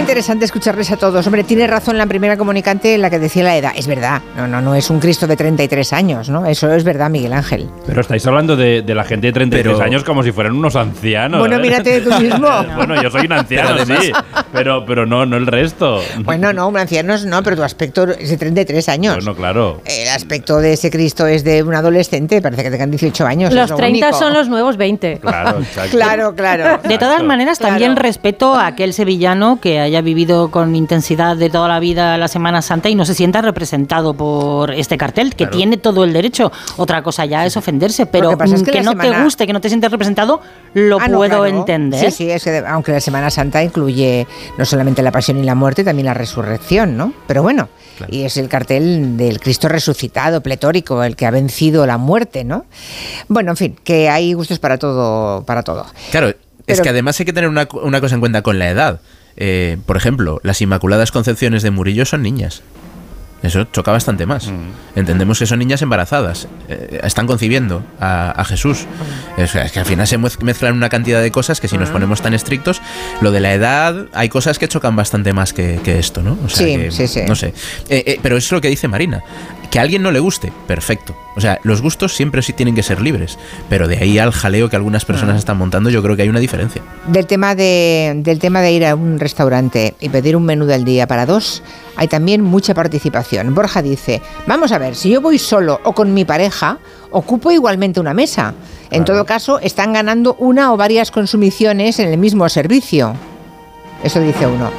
Speaker 1: interesante escucharles a todos. Hombre, tiene razón la primera comunicante en la que decía la edad. Es verdad, no, no, no es un Cristo de 33 años, ¿no? Eso es verdad, Miguel Ángel.
Speaker 3: Pero estáis hablando de, la gente de 33 años como si fueran unos ancianos.
Speaker 1: Bueno,
Speaker 3: ¿eh?
Speaker 1: mírate tú mismo.
Speaker 3: bueno, yo soy un anciano, sí, pero, pero no, no el resto.
Speaker 1: Bueno, no, un anciano no, pero tu aspecto es de 33 años.
Speaker 3: Bueno, claro.
Speaker 1: El aspecto de ese Cristo es de un adolescente, parece que tengan 18 años.
Speaker 4: Los 30 son los nuevos 20.
Speaker 3: Claro, exacto.
Speaker 1: claro, claro.
Speaker 4: De todas maneras, también respeto a aquel sevillano que haya vivido con intensidad de toda la vida la Semana Santa y no se sienta representado por este cartel, que tiene todo el derecho. Otra cosa ya es ofenderse, pero que, no te guste, que no te sientas representado, lo ah, puedo entender.
Speaker 1: Sí, sí, es que aunque la Semana Santa incluye no solamente la pasión y la muerte, también la resurrección, ¿no? Pero bueno, y es el cartel del Cristo resucitado, pletórico, el que ha vencido la muerte, ¿no? Bueno, en fin, que hay gustos para todo, para todo.
Speaker 4: Claro, es que además hay que tener una, una cosa en cuenta con la edad. Eh, por ejemplo, las Inmaculadas Concepciones de Murillo son niñas. Eso choca bastante más. Mm. Entendemos que son niñas embarazadas. Eh, están concibiendo a, Jesús. Es, que al final se mezclan una cantidad de cosas que si nos mm. ponemos tan estrictos, lo de la edad, hay cosas que chocan bastante más que, esto, ¿no?
Speaker 1: sí, sí, sí.
Speaker 4: No sé. Eh, pero es lo que dice Marina. Que a alguien no le guste, perfecto. O sea, los gustos siempre sí tienen que ser libres, pero de ahí al jaleo que algunas personas están montando, yo creo que hay una diferencia.
Speaker 1: Del tema de, del tema de ir a un restaurante y pedir un menú del día para dos, hay también mucha participación. Borja dice, vamos a ver, si yo voy solo o con mi pareja, ocupo igualmente una mesa. En todo caso, están ganando una o varias consumiciones en el mismo servicio. Eso dice uno.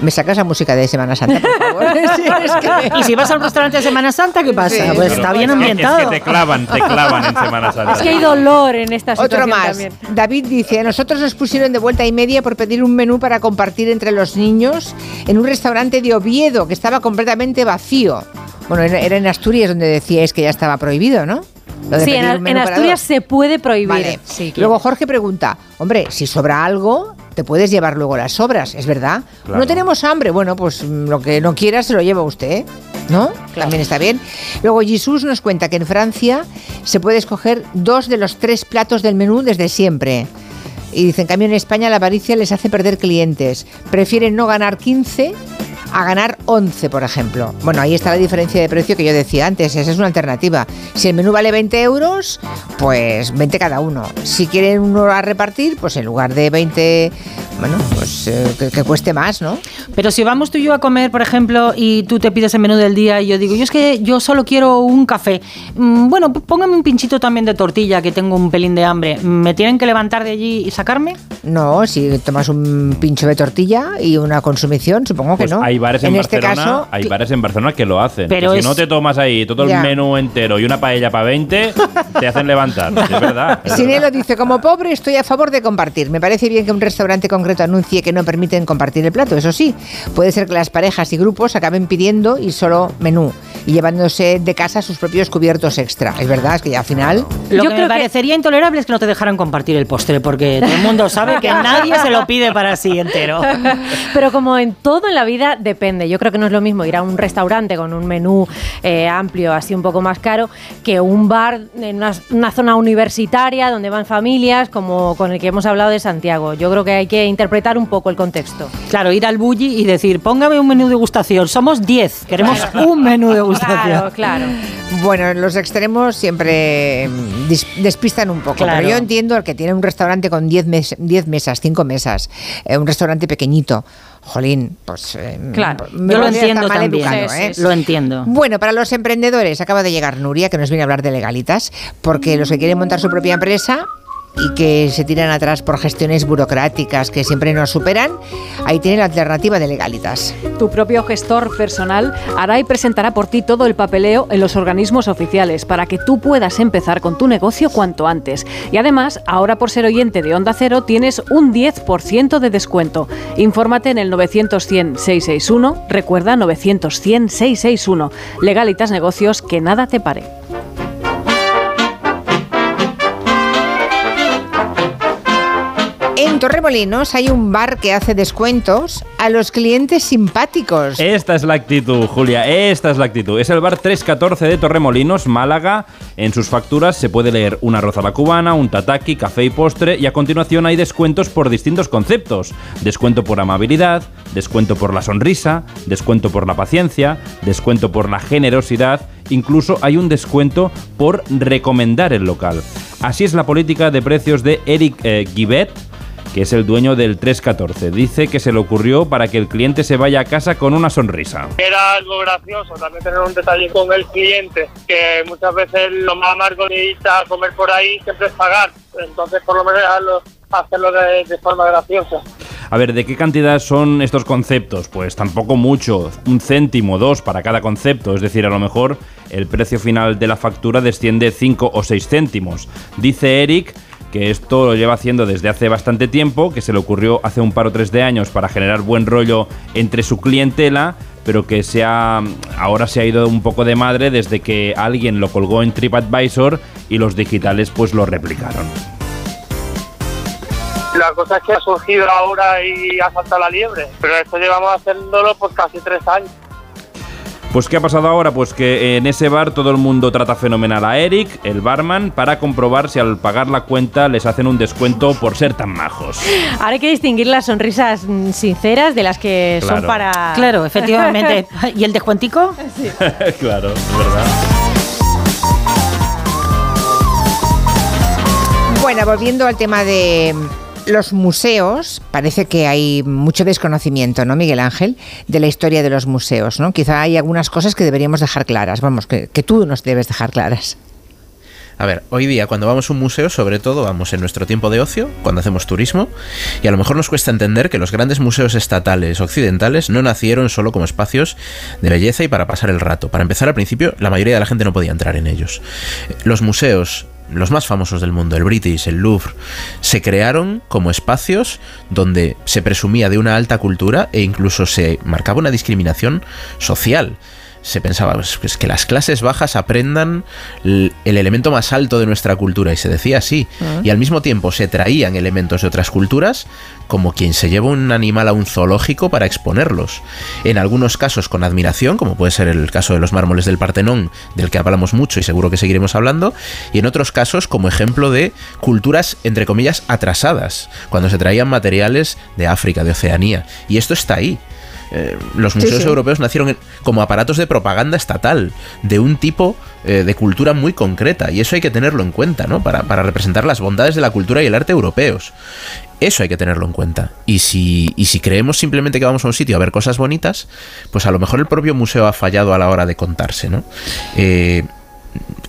Speaker 1: ¿Me sacas la música de Semana Santa, por favor?
Speaker 4: Y si vas a un restaurante de Semana Santa, ¿qué pasa? pues está bien ambientado.
Speaker 3: Es que te clavan, te clavan en Semana Santa.
Speaker 4: Es que hay dolor en esta situación
Speaker 1: Otro más. David dice, a nosotros nos pusieron de vuelta y media por pedir un menú para compartir entre los niños en un restaurante de Oviedo que estaba completamente vacío. Bueno, era en Asturias donde decíais que ya estaba prohibido, ¿no?
Speaker 4: sí, en, Asturias se puede prohibir.
Speaker 1: Luego Jorge pregunta, hombre, si sobra algo, te puedes llevar luego las sobras, ¿es verdad? No tenemos hambre, bueno, pues mm, lo que no quieras se lo lleva usted, ¿no? También está bien. Luego Jesús nos cuenta que en Francia se puede escoger dos de los tres platos del menú desde siempre. Y dicen, en cambio en España la avaricia les hace perder clientes. Prefieren no ganar 15 a ganar 11, por ejemplo. Bueno, ahí está la diferencia de precio que yo decía antes, esa es una alternativa. Si el menú vale 20 euros, pues 20 cada uno. Si quieren uno a repartir, pues en lugar de 20, bueno, pues eh, que, que cueste más, ¿no?
Speaker 2: Pero si vamos tú y yo a comer, por ejemplo, y tú te pides el menú del día y yo digo, yo es que yo solo quiero un café. Mm, Bueno, póngame un pinchito también de tortilla, que tengo un pelín de hambre. ¿Me tienen que levantar de allí y sacarme?
Speaker 1: No, si tomas un pincho de tortilla y una consumición, supongo que
Speaker 3: Pues
Speaker 1: no.
Speaker 3: Hay bares en,
Speaker 1: este
Speaker 3: Barcelona,
Speaker 1: caso,
Speaker 3: hay bares en Barcelona que lo hacen.
Speaker 1: Pero
Speaker 3: Que
Speaker 1: es-
Speaker 3: si no te tomas ahí todo el menú entero y una paella para 20, te hacen levantar. Es verdad. es
Speaker 1: Sinelo
Speaker 3: verdad.
Speaker 1: dice, como pobre estoy a favor de compartir. Me parece bien que un restaurante concreto anuncie que no permiten compartir el plato. Eso sí, puede ser que las parejas y grupos acaben pidiendo y solo menú y llevándose de casa sus propios cubiertos extra. Es verdad, es que ya al final...
Speaker 2: Lo que me parecería intolerable es que no te dejaran compartir el postre, porque todo el mundo sabe que nadie se lo pide para sí entero.
Speaker 6: Pero como en todo en la vida depende. Yo creo que no es lo mismo ir a un restaurante con un menú eh, amplio, así un poco más caro, que un bar en una, una zona universitaria donde van familias, como con el que hemos hablado de Santiago. Yo creo que hay que interpretar un poco el contexto.
Speaker 2: Claro, ir al bully y decir, póngame un menú de gustación. Somos 10, queremos un menú de gustación.
Speaker 6: Claro, claro.
Speaker 1: Bueno, los extremos siempre mm, despistan un poco.
Speaker 2: Claro.
Speaker 1: Pero yo entiendo el que tiene un restaurante con 10 mes- 10 mesas, 5 mesas, eh, un restaurante pequeñito. Jolín, pues... eh,
Speaker 2: Claro,
Speaker 1: me
Speaker 2: yo lo entiendo también.
Speaker 1: educado,
Speaker 2: Sí,
Speaker 1: ¿eh?
Speaker 2: sí, Lo entiendo.
Speaker 1: Bueno, para los emprendedores acaba de llegar Nuria, que nos viene a hablar de legalitas, porque los que quieren montar su propia empresa y que se tiran atrás por gestiones burocráticas que siempre nos superan, ahí tiene la alternativa de legalitas.
Speaker 35: Tu propio gestor personal hará y presentará por ti todo el papeleo en los organismos oficiales para que tú puedas empezar con tu negocio cuanto antes. Y además, ahora por ser oyente de Onda Cero tienes un 10% de descuento. Infórmate en el 900-100-661. Recuerda 900-100-661. Legalitas Negocios, que nada te pare.
Speaker 1: En Torremolinos hay un bar que hace descuentos a los clientes simpáticos.
Speaker 3: Esta es la actitud, Julia, esta es la actitud. Es el bar 314 de Torremolinos, Málaga. En sus facturas se puede leer una arroz a la cubana, un tataki, café y postre y a continuación hay descuentos por distintos conceptos. Descuento por amabilidad, descuento por la sonrisa, descuento por la paciencia, descuento por la generosidad, incluso hay un descuento por recomendar el local. Así es la política de precios de Eric eh, que es el dueño del 314. Dice que se le ocurrió para que el cliente se vaya a casa con una sonrisa.
Speaker 36: Era algo gracioso también tener un detalle con el cliente, que muchas veces lo más amargo de a comer por ahí siempre es pagar. Entonces, por lo menos hacerlo, hacerlo de, de forma graciosa.
Speaker 3: A ver, ¿de qué cantidad son estos conceptos? Pues tampoco mucho, un céntimo, dos para cada concepto, es decir, a lo mejor el precio final de la factura desciende 5 o 6 céntimos. Dice Eric que esto lo lleva haciendo desde hace bastante tiempo, que se le ocurrió hace un par o tres de años para generar buen rollo entre su clientela, pero que se ha, ahora se ha ido un poco de madre desde que alguien lo colgó en TripAdvisor y los digitales pues lo replicaron.
Speaker 36: La cosa es que ha surgido ahora y ha saltado la liebre, pero esto llevamos haciéndolo por casi tres años.
Speaker 3: Pues ¿qué ha pasado ahora? Pues que en ese bar todo el mundo trata fenomenal a Eric, el barman, para comprobar si al pagar la cuenta les hacen un descuento por ser tan majos.
Speaker 6: Ahora hay que distinguir las sonrisas mm, sinceras de las que son para...
Speaker 2: Claro, efectivamente. ¿Y el descuentico?
Speaker 3: claro, es verdad.
Speaker 1: Bueno, volviendo al tema de los museos, parece que hay mucho desconocimiento, ¿no, Miguel Ángel? De la historia de los museos, ¿no? Quizá hay algunas cosas que deberíamos dejar claras, vamos, que, tú nos debes dejar claras.
Speaker 4: A ver, hoy día cuando vamos a un museo, sobre todo vamos en nuestro tiempo de ocio, cuando hacemos turismo, y a lo mejor nos cuesta entender que los grandes museos estatales occidentales no nacieron solo como espacios de belleza y para pasar el rato. Para empezar, al principio, la mayoría de la gente no podía entrar en ellos. Los museos, los más famosos del mundo, el British, el Louvre, se crearon como espacios donde se presumía de una alta cultura e incluso se marcaba una discriminación social se pensaba pues, pues, que las clases bajas aprendan el elemento más alto de nuestra cultura y se decía así.
Speaker 37: Ah.
Speaker 4: y al mismo tiempo se traían elementos de otras culturas como quien se lleva un animal a un zoológico para exponerlos. En algunos casos con admiración como puede ser el caso de los mármoles del Partenón del que hablamos mucho y seguro que seguiremos hablando y en otros casos como ejemplo de culturas entre comillas atrasadas cuando se traían materiales de África de Oceanía. Y esto está ahí Eh, los
Speaker 1: Sí,
Speaker 4: museos
Speaker 1: sí.
Speaker 4: europeos nacieron en- como aparatos de propaganda estatal, de un tipo eh, de cultura muy concreta, y eso hay que tenerlo en cuenta, ¿no? Para, para representar las bondades de la cultura y el arte europeos. Eso hay que tenerlo en cuenta. Y si, y si creemos simplemente que vamos a un sitio a ver cosas bonitas, pues a lo mejor el propio museo ha fallado a la hora de contarse, ¿no? Eh,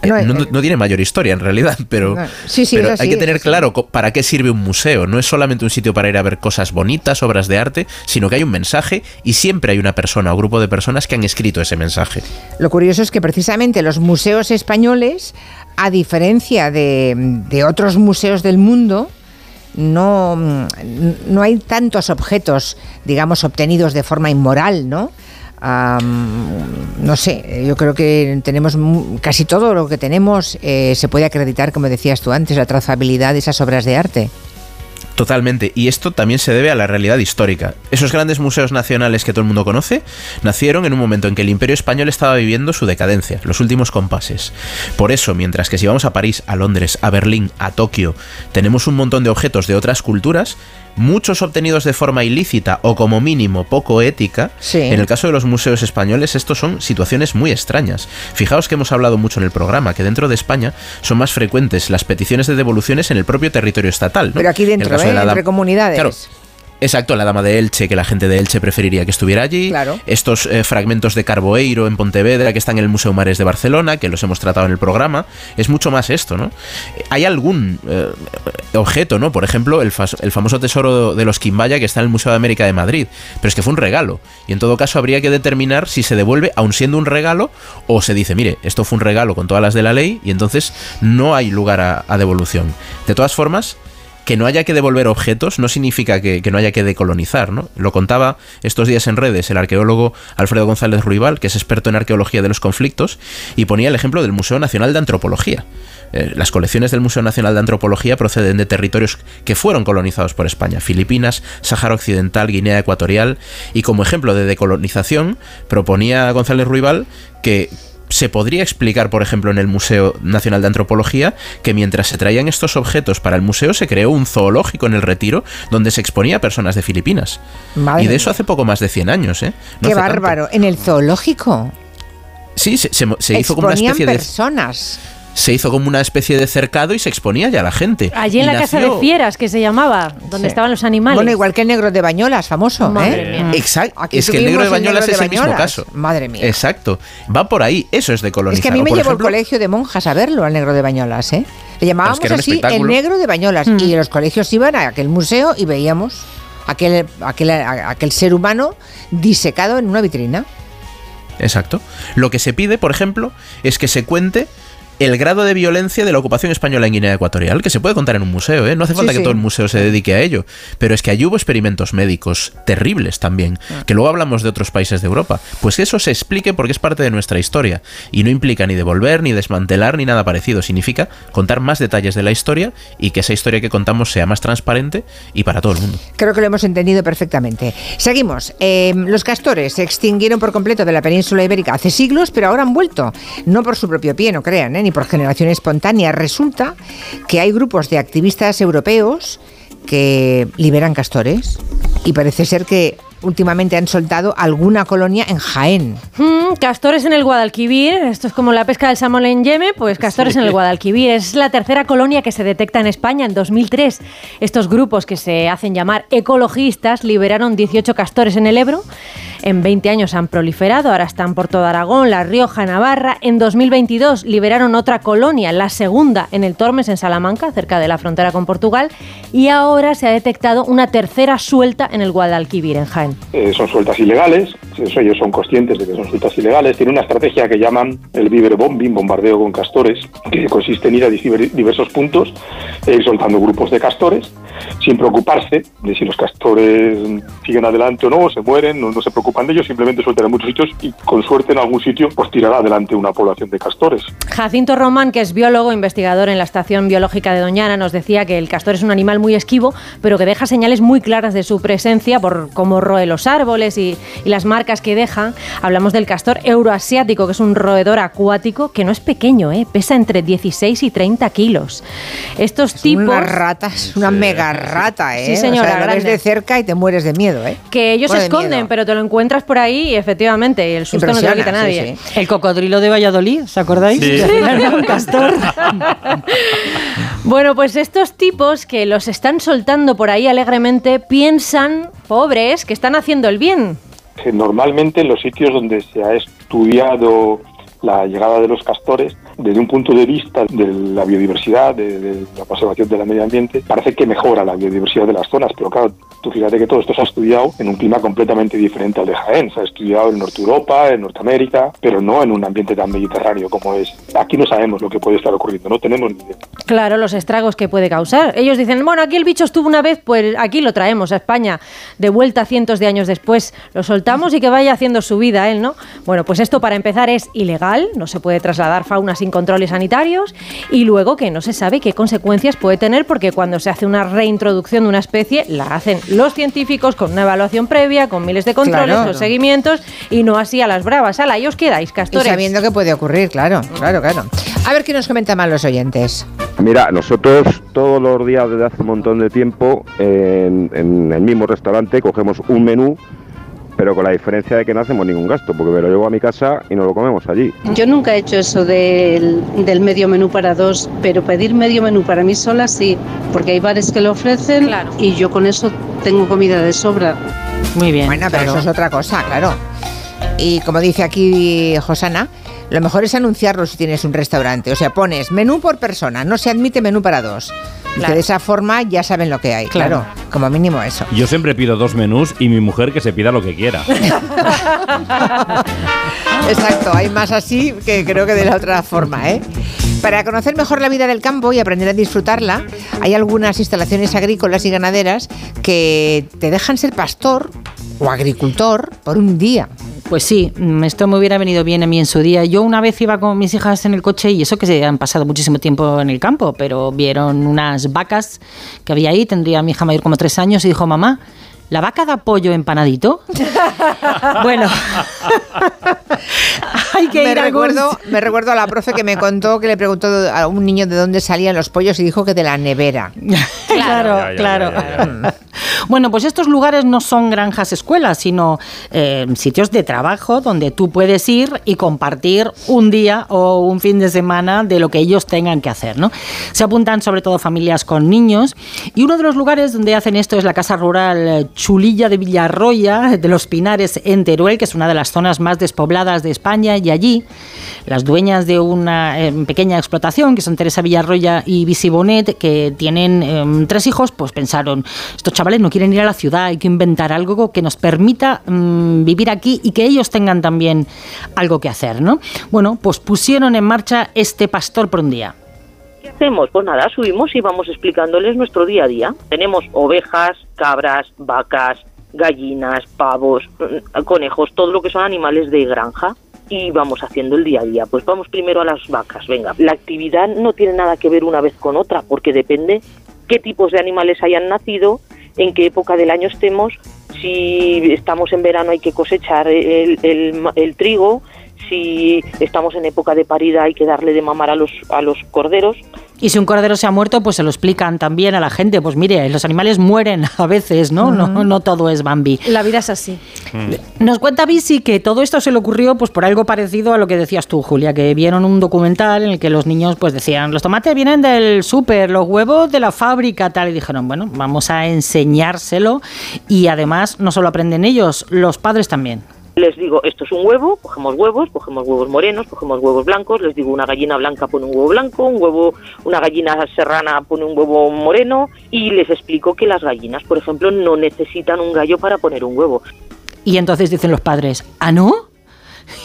Speaker 1: No,
Speaker 4: no, no tiene mayor historia en realidad, pero,
Speaker 1: No, sí,
Speaker 4: pero hay que tener claro para qué sirve un museo. No es solamente un sitio para ir a ver cosas bonitas, obras de arte, sino que hay un mensaje y siempre hay una persona o grupo de personas que han escrito ese mensaje.
Speaker 1: Lo curioso es que precisamente los museos españoles, a diferencia de, de otros museos del mundo, no, no hay tantos objetos, digamos, obtenidos de forma inmoral, ¿no? No sé, yo creo que tenemos casi todo lo que tenemos eh, se puede acreditar, como decías tú antes, la trazabilidad de esas obras de arte.
Speaker 4: Totalmente. Y esto también se debe a la realidad histórica. Esos grandes museos nacionales que todo el mundo conoce nacieron en un momento en que el imperio español estaba viviendo su decadencia, los últimos compases. Por eso, mientras que si vamos a París, a Londres, a Berlín, a Tokio, tenemos un montón de objetos de otras culturas, muchos obtenidos de forma ilícita o como mínimo poco ética,
Speaker 1: Sí.
Speaker 4: en el caso de los museos españoles estos son situaciones muy extrañas. Fijaos que hemos hablado mucho en el programa, que dentro de España son más frecuentes las peticiones de devoluciones en el propio territorio estatal. ¿no?
Speaker 1: Pero aquí
Speaker 4: En el
Speaker 1: dentro,
Speaker 4: de
Speaker 1: ¿eh?
Speaker 4: la
Speaker 1: entre comunidades.
Speaker 4: Claro. Exacto, la dama de Elche, que la gente de Elche preferiría que estuviera allí.
Speaker 1: Claro.
Speaker 4: Estos eh, fragmentos de Carboeiro en Pontevedra que están en el Museo Mares de Barcelona, que los hemos tratado en el programa. Es mucho más esto, ¿no? Eh, Hay algún eh, objeto, ¿no? Por ejemplo, el, famoso tesoro de los Quimbaya que está en el Museo de América de Madrid. Pero es que fue un regalo. Y en todo caso habría que determinar si se devuelve, aun siendo un regalo, o se dice, mire, esto fue un regalo con todas las de la ley y entonces no hay lugar a, a devolución. De todas formas, que no haya que devolver objetos no significa que, que no haya que decolonizar, ¿no? Lo contaba estos días en redes el arqueólogo Alfredo González Ruibal, que es experto en arqueología de los conflictos, y ponía el ejemplo del Museo Nacional de Antropología. Eh, las colecciones del Museo Nacional de Antropología proceden de territorios que fueron colonizados por España, Filipinas, Sáhara Occidental, Guinea Ecuatorial, y como ejemplo de decolonización proponía González Ruibal que se podría explicar, por ejemplo, en el Museo Nacional de Antropología, que mientras se traían estos objetos para el museo, se creó un zoológico en el retiro donde se exponía a personas de Filipinas.
Speaker 1: Madre
Speaker 4: y de eso hace poco más de 100 años, ¿eh? No
Speaker 1: Qué
Speaker 4: tanto.
Speaker 1: bárbaro. En el zoológico.
Speaker 4: Sí, se, se- se hizo como una especie de.
Speaker 1: personas.
Speaker 4: Se hizo como una especie de cercado y se exponía ya a la gente.
Speaker 6: Allí en
Speaker 4: Y
Speaker 6: la casa de fieras, que se llamaba, donde
Speaker 1: Sí.
Speaker 6: estaban los animales.
Speaker 1: Bueno, igual que el negro de Bañolas, famoso.
Speaker 6: Madre
Speaker 1: ¿eh?
Speaker 6: mía.
Speaker 4: Exacto.
Speaker 1: Aquí
Speaker 4: Es que el negro de Bañolas
Speaker 1: negro
Speaker 4: es el mismo caso.
Speaker 1: Madre mía.
Speaker 4: Exacto. Va por ahí. Eso es de colonizar.
Speaker 1: Es que a mí me llevó el colegio de monjas a verlo, al negro de Bañolas, ¿eh? Le llamábamos
Speaker 4: que
Speaker 1: así el negro de Bañolas.
Speaker 6: Mm.
Speaker 1: Y los colegios iban a aquel museo y veíamos aquel, aquel, aquel ser humano disecado en una vitrina.
Speaker 4: Exacto. Lo que se pide, por ejemplo, es que se cuente el grado de violencia de la ocupación española en Guinea Ecuatorial, que se puede contar en un museo, ¿eh? No hace
Speaker 1: Sí,
Speaker 4: falta que
Speaker 1: sí.
Speaker 4: todo el museo se dedique a ello. Pero es que allí hubo experimentos médicos terribles también,
Speaker 1: Ah.
Speaker 4: que luego hablamos de otros países de Europa. Pues que eso se explique porque es parte de nuestra historia. Y no implica ni devolver, ni desmantelar, ni nada parecido. Significa contar más detalles de la historia y que esa historia que contamos sea más transparente y para todo el mundo.
Speaker 1: Creo que lo hemos entendido perfectamente. Seguimos. Eh, los castores se extinguieron por completo de la península ibérica hace siglos, pero ahora han vuelto. No por su propio pie, no crean, ¿eh? Ni por generación espontánea. Resulta que hay grupos de activistas europeos que liberan castores y parece ser que últimamente han soltado alguna colonia en Jaén.
Speaker 6: Mm, castores en el Guadalquivir, esto es como la pesca del salmón en Yeme, pues castores en el Guadalquivir. Es la tercera colonia que se detecta en España en 2003. Estos grupos que se hacen llamar ecologistas liberaron 18 castores en el Ebro. En 20 años han proliferado, ahora están por todo Aragón, La Rioja, Navarra. En 2022 liberaron otra colonia, la segunda en el Tormes, en Salamanca, cerca de la frontera con Portugal. Y ahora se ha detectado una tercera suelta en el Guadalquivir, en Jaén.
Speaker 38: Eh, son sueltas ilegales, eso ellos son conscientes de que son sueltas ilegales, tienen una estrategia que llaman el beaver bombing, bombardeo con castores, que consiste en ir a diver- diversos puntos e ir soltando grupos de castores, sin preocuparse de si los castores siguen adelante o no, o se mueren, no, no se preocupan de ellos, simplemente sueltan en muchos sitios y con suerte en algún sitio pues tirará adelante una población de castores.
Speaker 6: Jacinto Román, que es biólogo, investigador en la Estación Biológica de Doñana, nos decía que el castor es un animal muy esquivo, pero que deja señales muy claras de su presencia por cómo roe los árboles y, y las marcas que deja. Hablamos del castor euroasiático, que es un roedor acuático que no es pequeño, ¿eh? pesa entre 16 y 30 kilos. Estos tipos...
Speaker 1: Unas ratas, unas mega una rata, ¿eh?
Speaker 6: Sí, señora,
Speaker 1: O sea, lo ves de cerca y te mueres de miedo, ¿eh?
Speaker 6: Que ellos se esconden, pero te lo encuentras por ahí y efectivamente el susto no te lo quita
Speaker 1: sí,
Speaker 6: nadie.
Speaker 2: El cocodrilo de Valladolid, ¿os acordáis?
Speaker 6: Sí.
Speaker 2: Un castor.
Speaker 6: Bueno, pues estos tipos que los están soltando por ahí alegremente piensan, pobres, que están haciendo el bien.
Speaker 38: que normalmente en los sitios donde se ha estudiado la llegada de los castores, desde un punto de vista de la biodiversidad, de, de la conservación del medio ambiente, parece que mejora la biodiversidad de las zonas, pero claro, tú fíjate que todo esto se ha estudiado en un clima completamente diferente al de Jaén, se ha estudiado en Norte Europa, en Norteamérica, pero no en un ambiente tan mediterráneo como es. Aquí no sabemos lo que puede estar ocurriendo, no tenemos ni idea.
Speaker 6: Claro, los estragos que puede causar. Ellos dicen, bueno, aquí el bicho estuvo una vez, pues aquí lo traemos a España, de vuelta cientos de años después. Lo soltamos y que vaya haciendo su vida él, ¿no? Bueno, pues esto para empezar es ilegal, no se puede trasladar fauna sin controles sanitarios y luego que no se sabe qué consecuencias puede tener porque cuando se hace una reintroducción de una especie la hacen los científicos con una evaluación previa, con miles de controles,
Speaker 1: Claro.
Speaker 6: los seguimientos y no así a las bravas. Ala, ahí os quedáis,
Speaker 1: Y
Speaker 6: castores.
Speaker 1: sabiendo que puede ocurrir, claro, claro, claro. A ver qué nos comentan más los oyentes.
Speaker 39: Mira, nosotros todos los días desde hace un montón de tiempo en, en el mismo restaurante cogemos un menú, pero con la diferencia de que no hacemos ningún gasto, porque me lo llevo a mi casa y nos lo comemos allí.
Speaker 31: Yo nunca he hecho eso del, del medio menú para dos, pero pedir medio menú para mí sola sí, porque hay bares que lo ofrecen y yo con eso tengo comida de sobra.
Speaker 2: Muy bien.
Speaker 1: Bueno, pero
Speaker 31: claro.
Speaker 1: eso es otra cosa, claro. Y como dice aquí Josana, lo mejor es anunciarlo si tienes un restaurante. O sea, pones menú por persona, no se admite menú para dos. Y que de esa forma ya saben lo que hay, claro. Como mínimo eso.
Speaker 3: Yo siempre pido dos menús y mi mujer que se pida lo que quiera.
Speaker 1: Exacto, hay más así que creo que de la otra forma, ¿eh? Para conocer mejor la vida del campo y aprender a disfrutarla, hay algunas instalaciones agrícolas y ganaderas que te dejan ser pastor o agricultor por un día.
Speaker 2: Pues sí, mm, esto me hubiera venido bien a mí en su día. Yo una vez iba con mis hijas en el coche y eso que se han pasado muchísimo tiempo en el campo, pero vieron unas vacas que había ahí, tendría mi hija mayor como tres años y dijo, mamá, ¿la vaca da pollo empanadito? bueno, hay que
Speaker 1: me
Speaker 2: ir algún
Speaker 1: recuerdo, me recuerdo a la profe que me contó que le preguntó a un niño de dónde salían los pollos y dijo que de la nevera.
Speaker 2: Claro,
Speaker 3: Ya, ya,
Speaker 2: claro.
Speaker 3: ya, ya,
Speaker 2: Bueno, pues estos lugares no son granjas escuelas, sino eh, sitios de trabajo donde tú puedes ir y compartir un día o un fin de semana de lo que ellos tengan que hacer, ¿no? Se apuntan sobre todo familias con niños y uno de los lugares donde hacen esto es la casa rural eh, Chulilla de Villarroya, de los Pinares en Teruel, que es una de las zonas más despobladas de España y allí las dueñas de una eh, pequeña explotación, que son Teresa Villarroya y Bisi Bonet, que tienen eh, tres hijos, pues pensaron, estos chavales no quieren ir a la ciudad, hay que inventar algo que nos permita mm, vivir aquí y que ellos tengan también algo que hacer, ¿no? Bueno, pues pusieron en marcha este pastor por un día.
Speaker 40: ¿Qué hacemos? Pues nada, subimos y vamos explicándoles nuestro día a día. Tenemos ovejas, cabras, vacas, gallinas, pavos, mm, conejos, todo lo que son animales de granja. Y vamos haciendo el día a día. Pues vamos primero a las vacas. Venga, la actividad no tiene nada que ver una vez con otra, porque depende qué tipos de animales hayan nacido, en qué época del año estemos, si estamos en verano hay que cosechar el, el- el trigo, si estamos en época de parida hay que darle de mamar a los, a los corderos.
Speaker 2: Y si un cordero se ha muerto, pues se lo explican también a la gente. Pues mire, los animales mueren a veces, ¿no? No, no todo es Bambi.
Speaker 6: La vida es así.
Speaker 2: Nos cuenta Bisi que todo esto se le ocurrió pues por algo parecido a lo que decías tú, Julia, que vieron un documental en el que los niños pues decían, los tomates vienen del súper, los huevos de la fábrica, tal, y dijeron, bueno, vamos a enseñárselo y además no solo aprenden ellos, los padres también.
Speaker 40: Les digo, esto es un huevo, cogemos huevos, cogemos huevos morenos, cogemos huevos blancos, les digo, una gallina blanca pone un huevo blanco, un huevo, una gallina serrana pone un huevo moreno y les explico que las gallinas, por ejemplo, no necesitan un gallo para poner un huevo.
Speaker 2: Y entonces dicen los padres, ¿ah, no?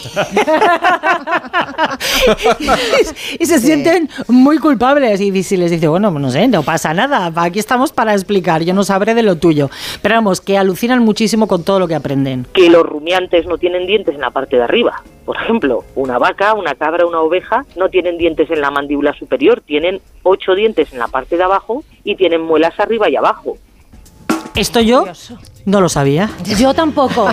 Speaker 2: y se sienten muy culpables y si les dice, bueno, no sé, no pasa nada, aquí estamos para explicar, yo no sabré de lo tuyo. Pero vamos, que alucinan muchísimo con todo lo que aprenden.
Speaker 40: Que los rumiantes no tienen dientes en la parte de arriba. Por ejemplo, una vaca, una cabra, una oveja no tienen dientes en la mandíbula superior, tienen ocho dientes en la parte de abajo y tienen muelas arriba y abajo.
Speaker 2: Esto yo No lo sabía.
Speaker 6: Yo tampoco.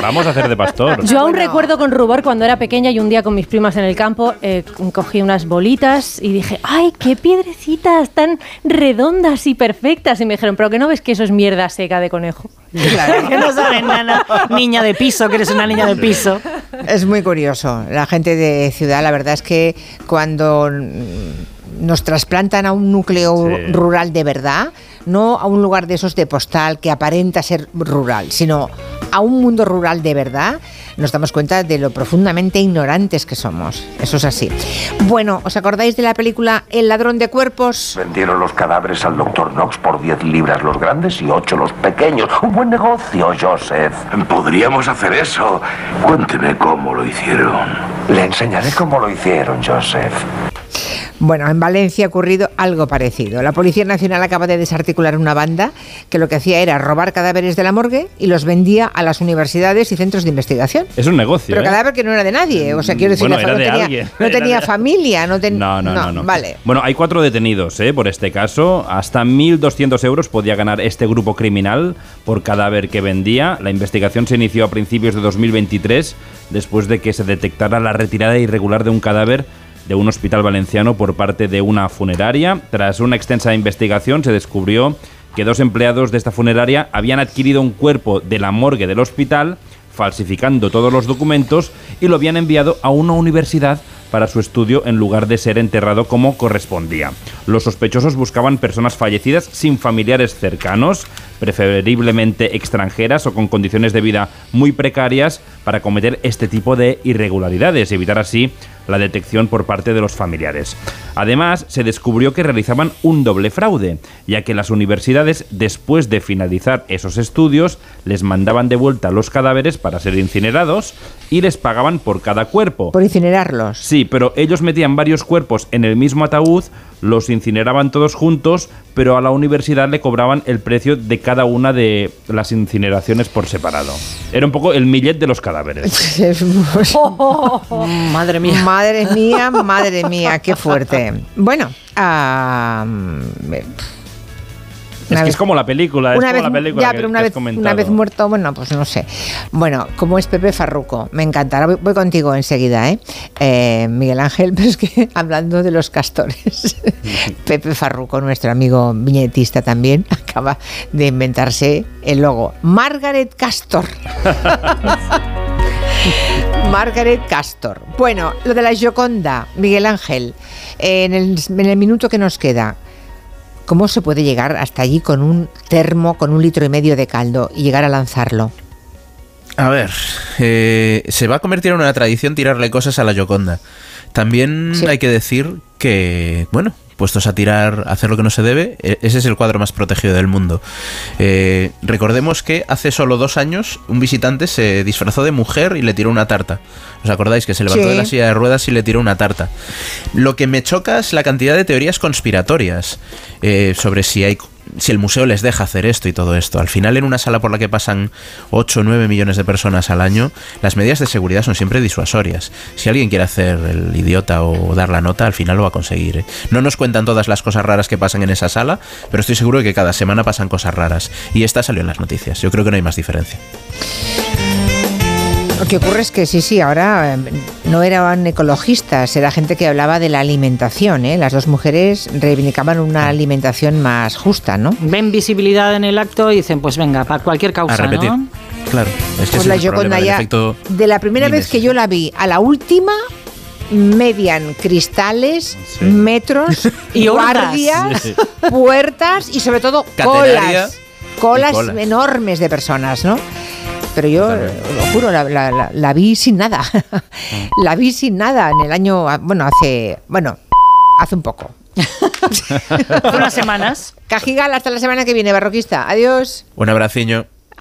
Speaker 3: Vamos a hacer de pastor.
Speaker 6: Yo aún recuerdo con rubor cuando era pequeña y un día con mis primas en el campo eh, cogí unas bolitas y dije, ¡ay, qué piedrecitas tan redondas y perfectas! Y me dijeron, ¿pero que no ves que eso es mierda seca de conejo?
Speaker 2: Claro, que no sabes nada. Niña de piso, que eres una niña de piso.
Speaker 1: Es muy curioso. La gente de ciudad, la verdad es que cuando nos trasplantan a un núcleo rural de verdad, no a un lugar de esos de postal que aparenta ser rural, sino a un mundo rural de verdad, nos damos cuenta de lo profundamente ignorantes que somos. Eso es así. Bueno, ¿os acordáis de la película El ladrón de cuerpos?
Speaker 39: Vendieron los cadáveres al doctor Knox por 10 libras los grandes y 8 los pequeños. Un buen negocio, Joseph.
Speaker 41: Podríamos hacer eso. Cuénteme cómo lo hicieron.
Speaker 39: Le enseñaré cómo lo hicieron, Joseph.
Speaker 1: Bueno, en Valencia ha ocurrido algo parecido. La Policía Nacional acaba de desarticular una banda que lo que hacía era robar cadáveres de la morgue y los vendía a las universidades y centros de investigación.
Speaker 3: Es un negocio.
Speaker 1: Pero
Speaker 3: ¿eh?
Speaker 1: cadáver que no era de nadie. O sea, quiero decir,
Speaker 3: Bueno,
Speaker 1: la- no
Speaker 3: de
Speaker 1: tenía, no tenía familia. No, ten-
Speaker 3: No, no, no, no.
Speaker 1: Vale.
Speaker 3: Bueno, hay cuatro detenidos ¿eh? por este caso. Hasta 1.200 euros podía ganar este grupo criminal por cadáver que vendía. La investigación se inició a principios de 2023 después de que se detectara la retirada irregular de un cadáver de un hospital valenciano por parte de una funeraria. Tras una extensa investigación se descubrió que dos empleados de esta funeraria habían adquirido un cuerpo de la morgue del hospital falsificando todos los documentos y lo habían enviado a una universidad para su estudio en lugar de ser enterrado como correspondía. Los sospechosos buscaban personas fallecidas sin familiares cercanos, preferiblemente extranjeras o con condiciones de vida muy precarias para cometer este tipo de irregularidades y evitar así la detección por parte de los familiares. Además, se descubrió que realizaban un doble fraude, ya que las universidades, después de finalizar esos estudios, les mandaban de vuelta los cadáveres para ser incinerados y les pagaban por cada cuerpo.
Speaker 1: Por incinerarlos.
Speaker 3: Sí, pero ellos metían varios cuerpos en el mismo ataúd, los incineraban todos juntos, pero a la universidad le cobraban el precio de cada una de las incineraciones por separado. Era un poco el millet de los cadáveres.
Speaker 1: Es muy-
Speaker 2: madre mía.
Speaker 1: Madre mía, madre mía, qué fuerte. Bueno, ah, me-
Speaker 3: Es que es como la película, es
Speaker 1: una
Speaker 3: como
Speaker 1: vez,
Speaker 3: la película
Speaker 1: ya,
Speaker 3: que-
Speaker 1: pero una
Speaker 3: que
Speaker 1: vez, una vez muerto, bueno, pues no sé. Bueno, como es Pepe Farruco, me encantará. Voy, voy contigo enseguida, ¿eh? Eh, Miguel Ángel, pero es que hablando de los castores, Pepe Farruco, nuestro amigo viñetista también, acaba de inventarse el logo. Margaret Castor. Margaret Castor. Bueno, lo de la Gioconda, Miguel Ángel, en el, en el minuto que nos queda, ¿cómo se puede llegar hasta allí con un termo, con un litro y medio de caldo y llegar a lanzarlo?
Speaker 4: A ver, eh, se va a convertir en una tradición tirarle cosas a la Yoconda. También hay que decir que, bueno, puestos a tirar, a hacer lo que no se debe, e- ese es el cuadro más protegido del mundo. Eh, recordemos que hace solo dos años un visitante se disfrazó de mujer y le tiró una tarta. ¿Os acordáis que se levantó
Speaker 42: Sí.
Speaker 4: de la silla de ruedas y le tiró una tarta? Lo que me choca es la cantidad de teorías conspiratorias eh, sobre si hay si el museo les deja hacer esto y todo esto. Al final, en una sala por la que pasan 8 o 9 millones de personas al año, las medidas de seguridad son siempre disuasorias. Si alguien quiere hacer el idiota o dar la nota, al final lo va a conseguir. ¿eh? No nos cuentan todas las cosas raras que pasan en esa sala, pero estoy seguro de que cada semana pasan cosas raras. Y esta salió en las noticias. Yo creo que no hay más diferencia.
Speaker 1: Lo que ocurre es que sí, sí, ahora eh, no eran ecologistas, era gente que hablaba de la alimentación. ¿eh? Las dos mujeres reivindicaban una alimentación más justa, ¿no?
Speaker 2: Ven visibilidad en el acto y dicen, pues venga, para cualquier causa,
Speaker 4: A repetir.
Speaker 2: ¿no?
Speaker 4: Claro, es que
Speaker 1: Pues la
Speaker 4: es el problema
Speaker 1: Gioconda
Speaker 4: del
Speaker 1: ya,
Speaker 4: efecto
Speaker 1: de la primera vez que yo la vi a la última, median cristales, metros,
Speaker 2: Y
Speaker 1: guardias,
Speaker 2: Sí.
Speaker 1: puertas y sobre todo
Speaker 4: Catenaria
Speaker 1: colas. Colas. enormes de personas, ¿no? Pero yo, lo juro, la, la- la- la vi sin nada. la vi sin nada en el año, bueno, hace, bueno, hace un poco.
Speaker 2: Hace unas semanas.
Speaker 1: Cajigal, hasta la semana que viene, barroquista. Adiós.
Speaker 4: Un abraciño.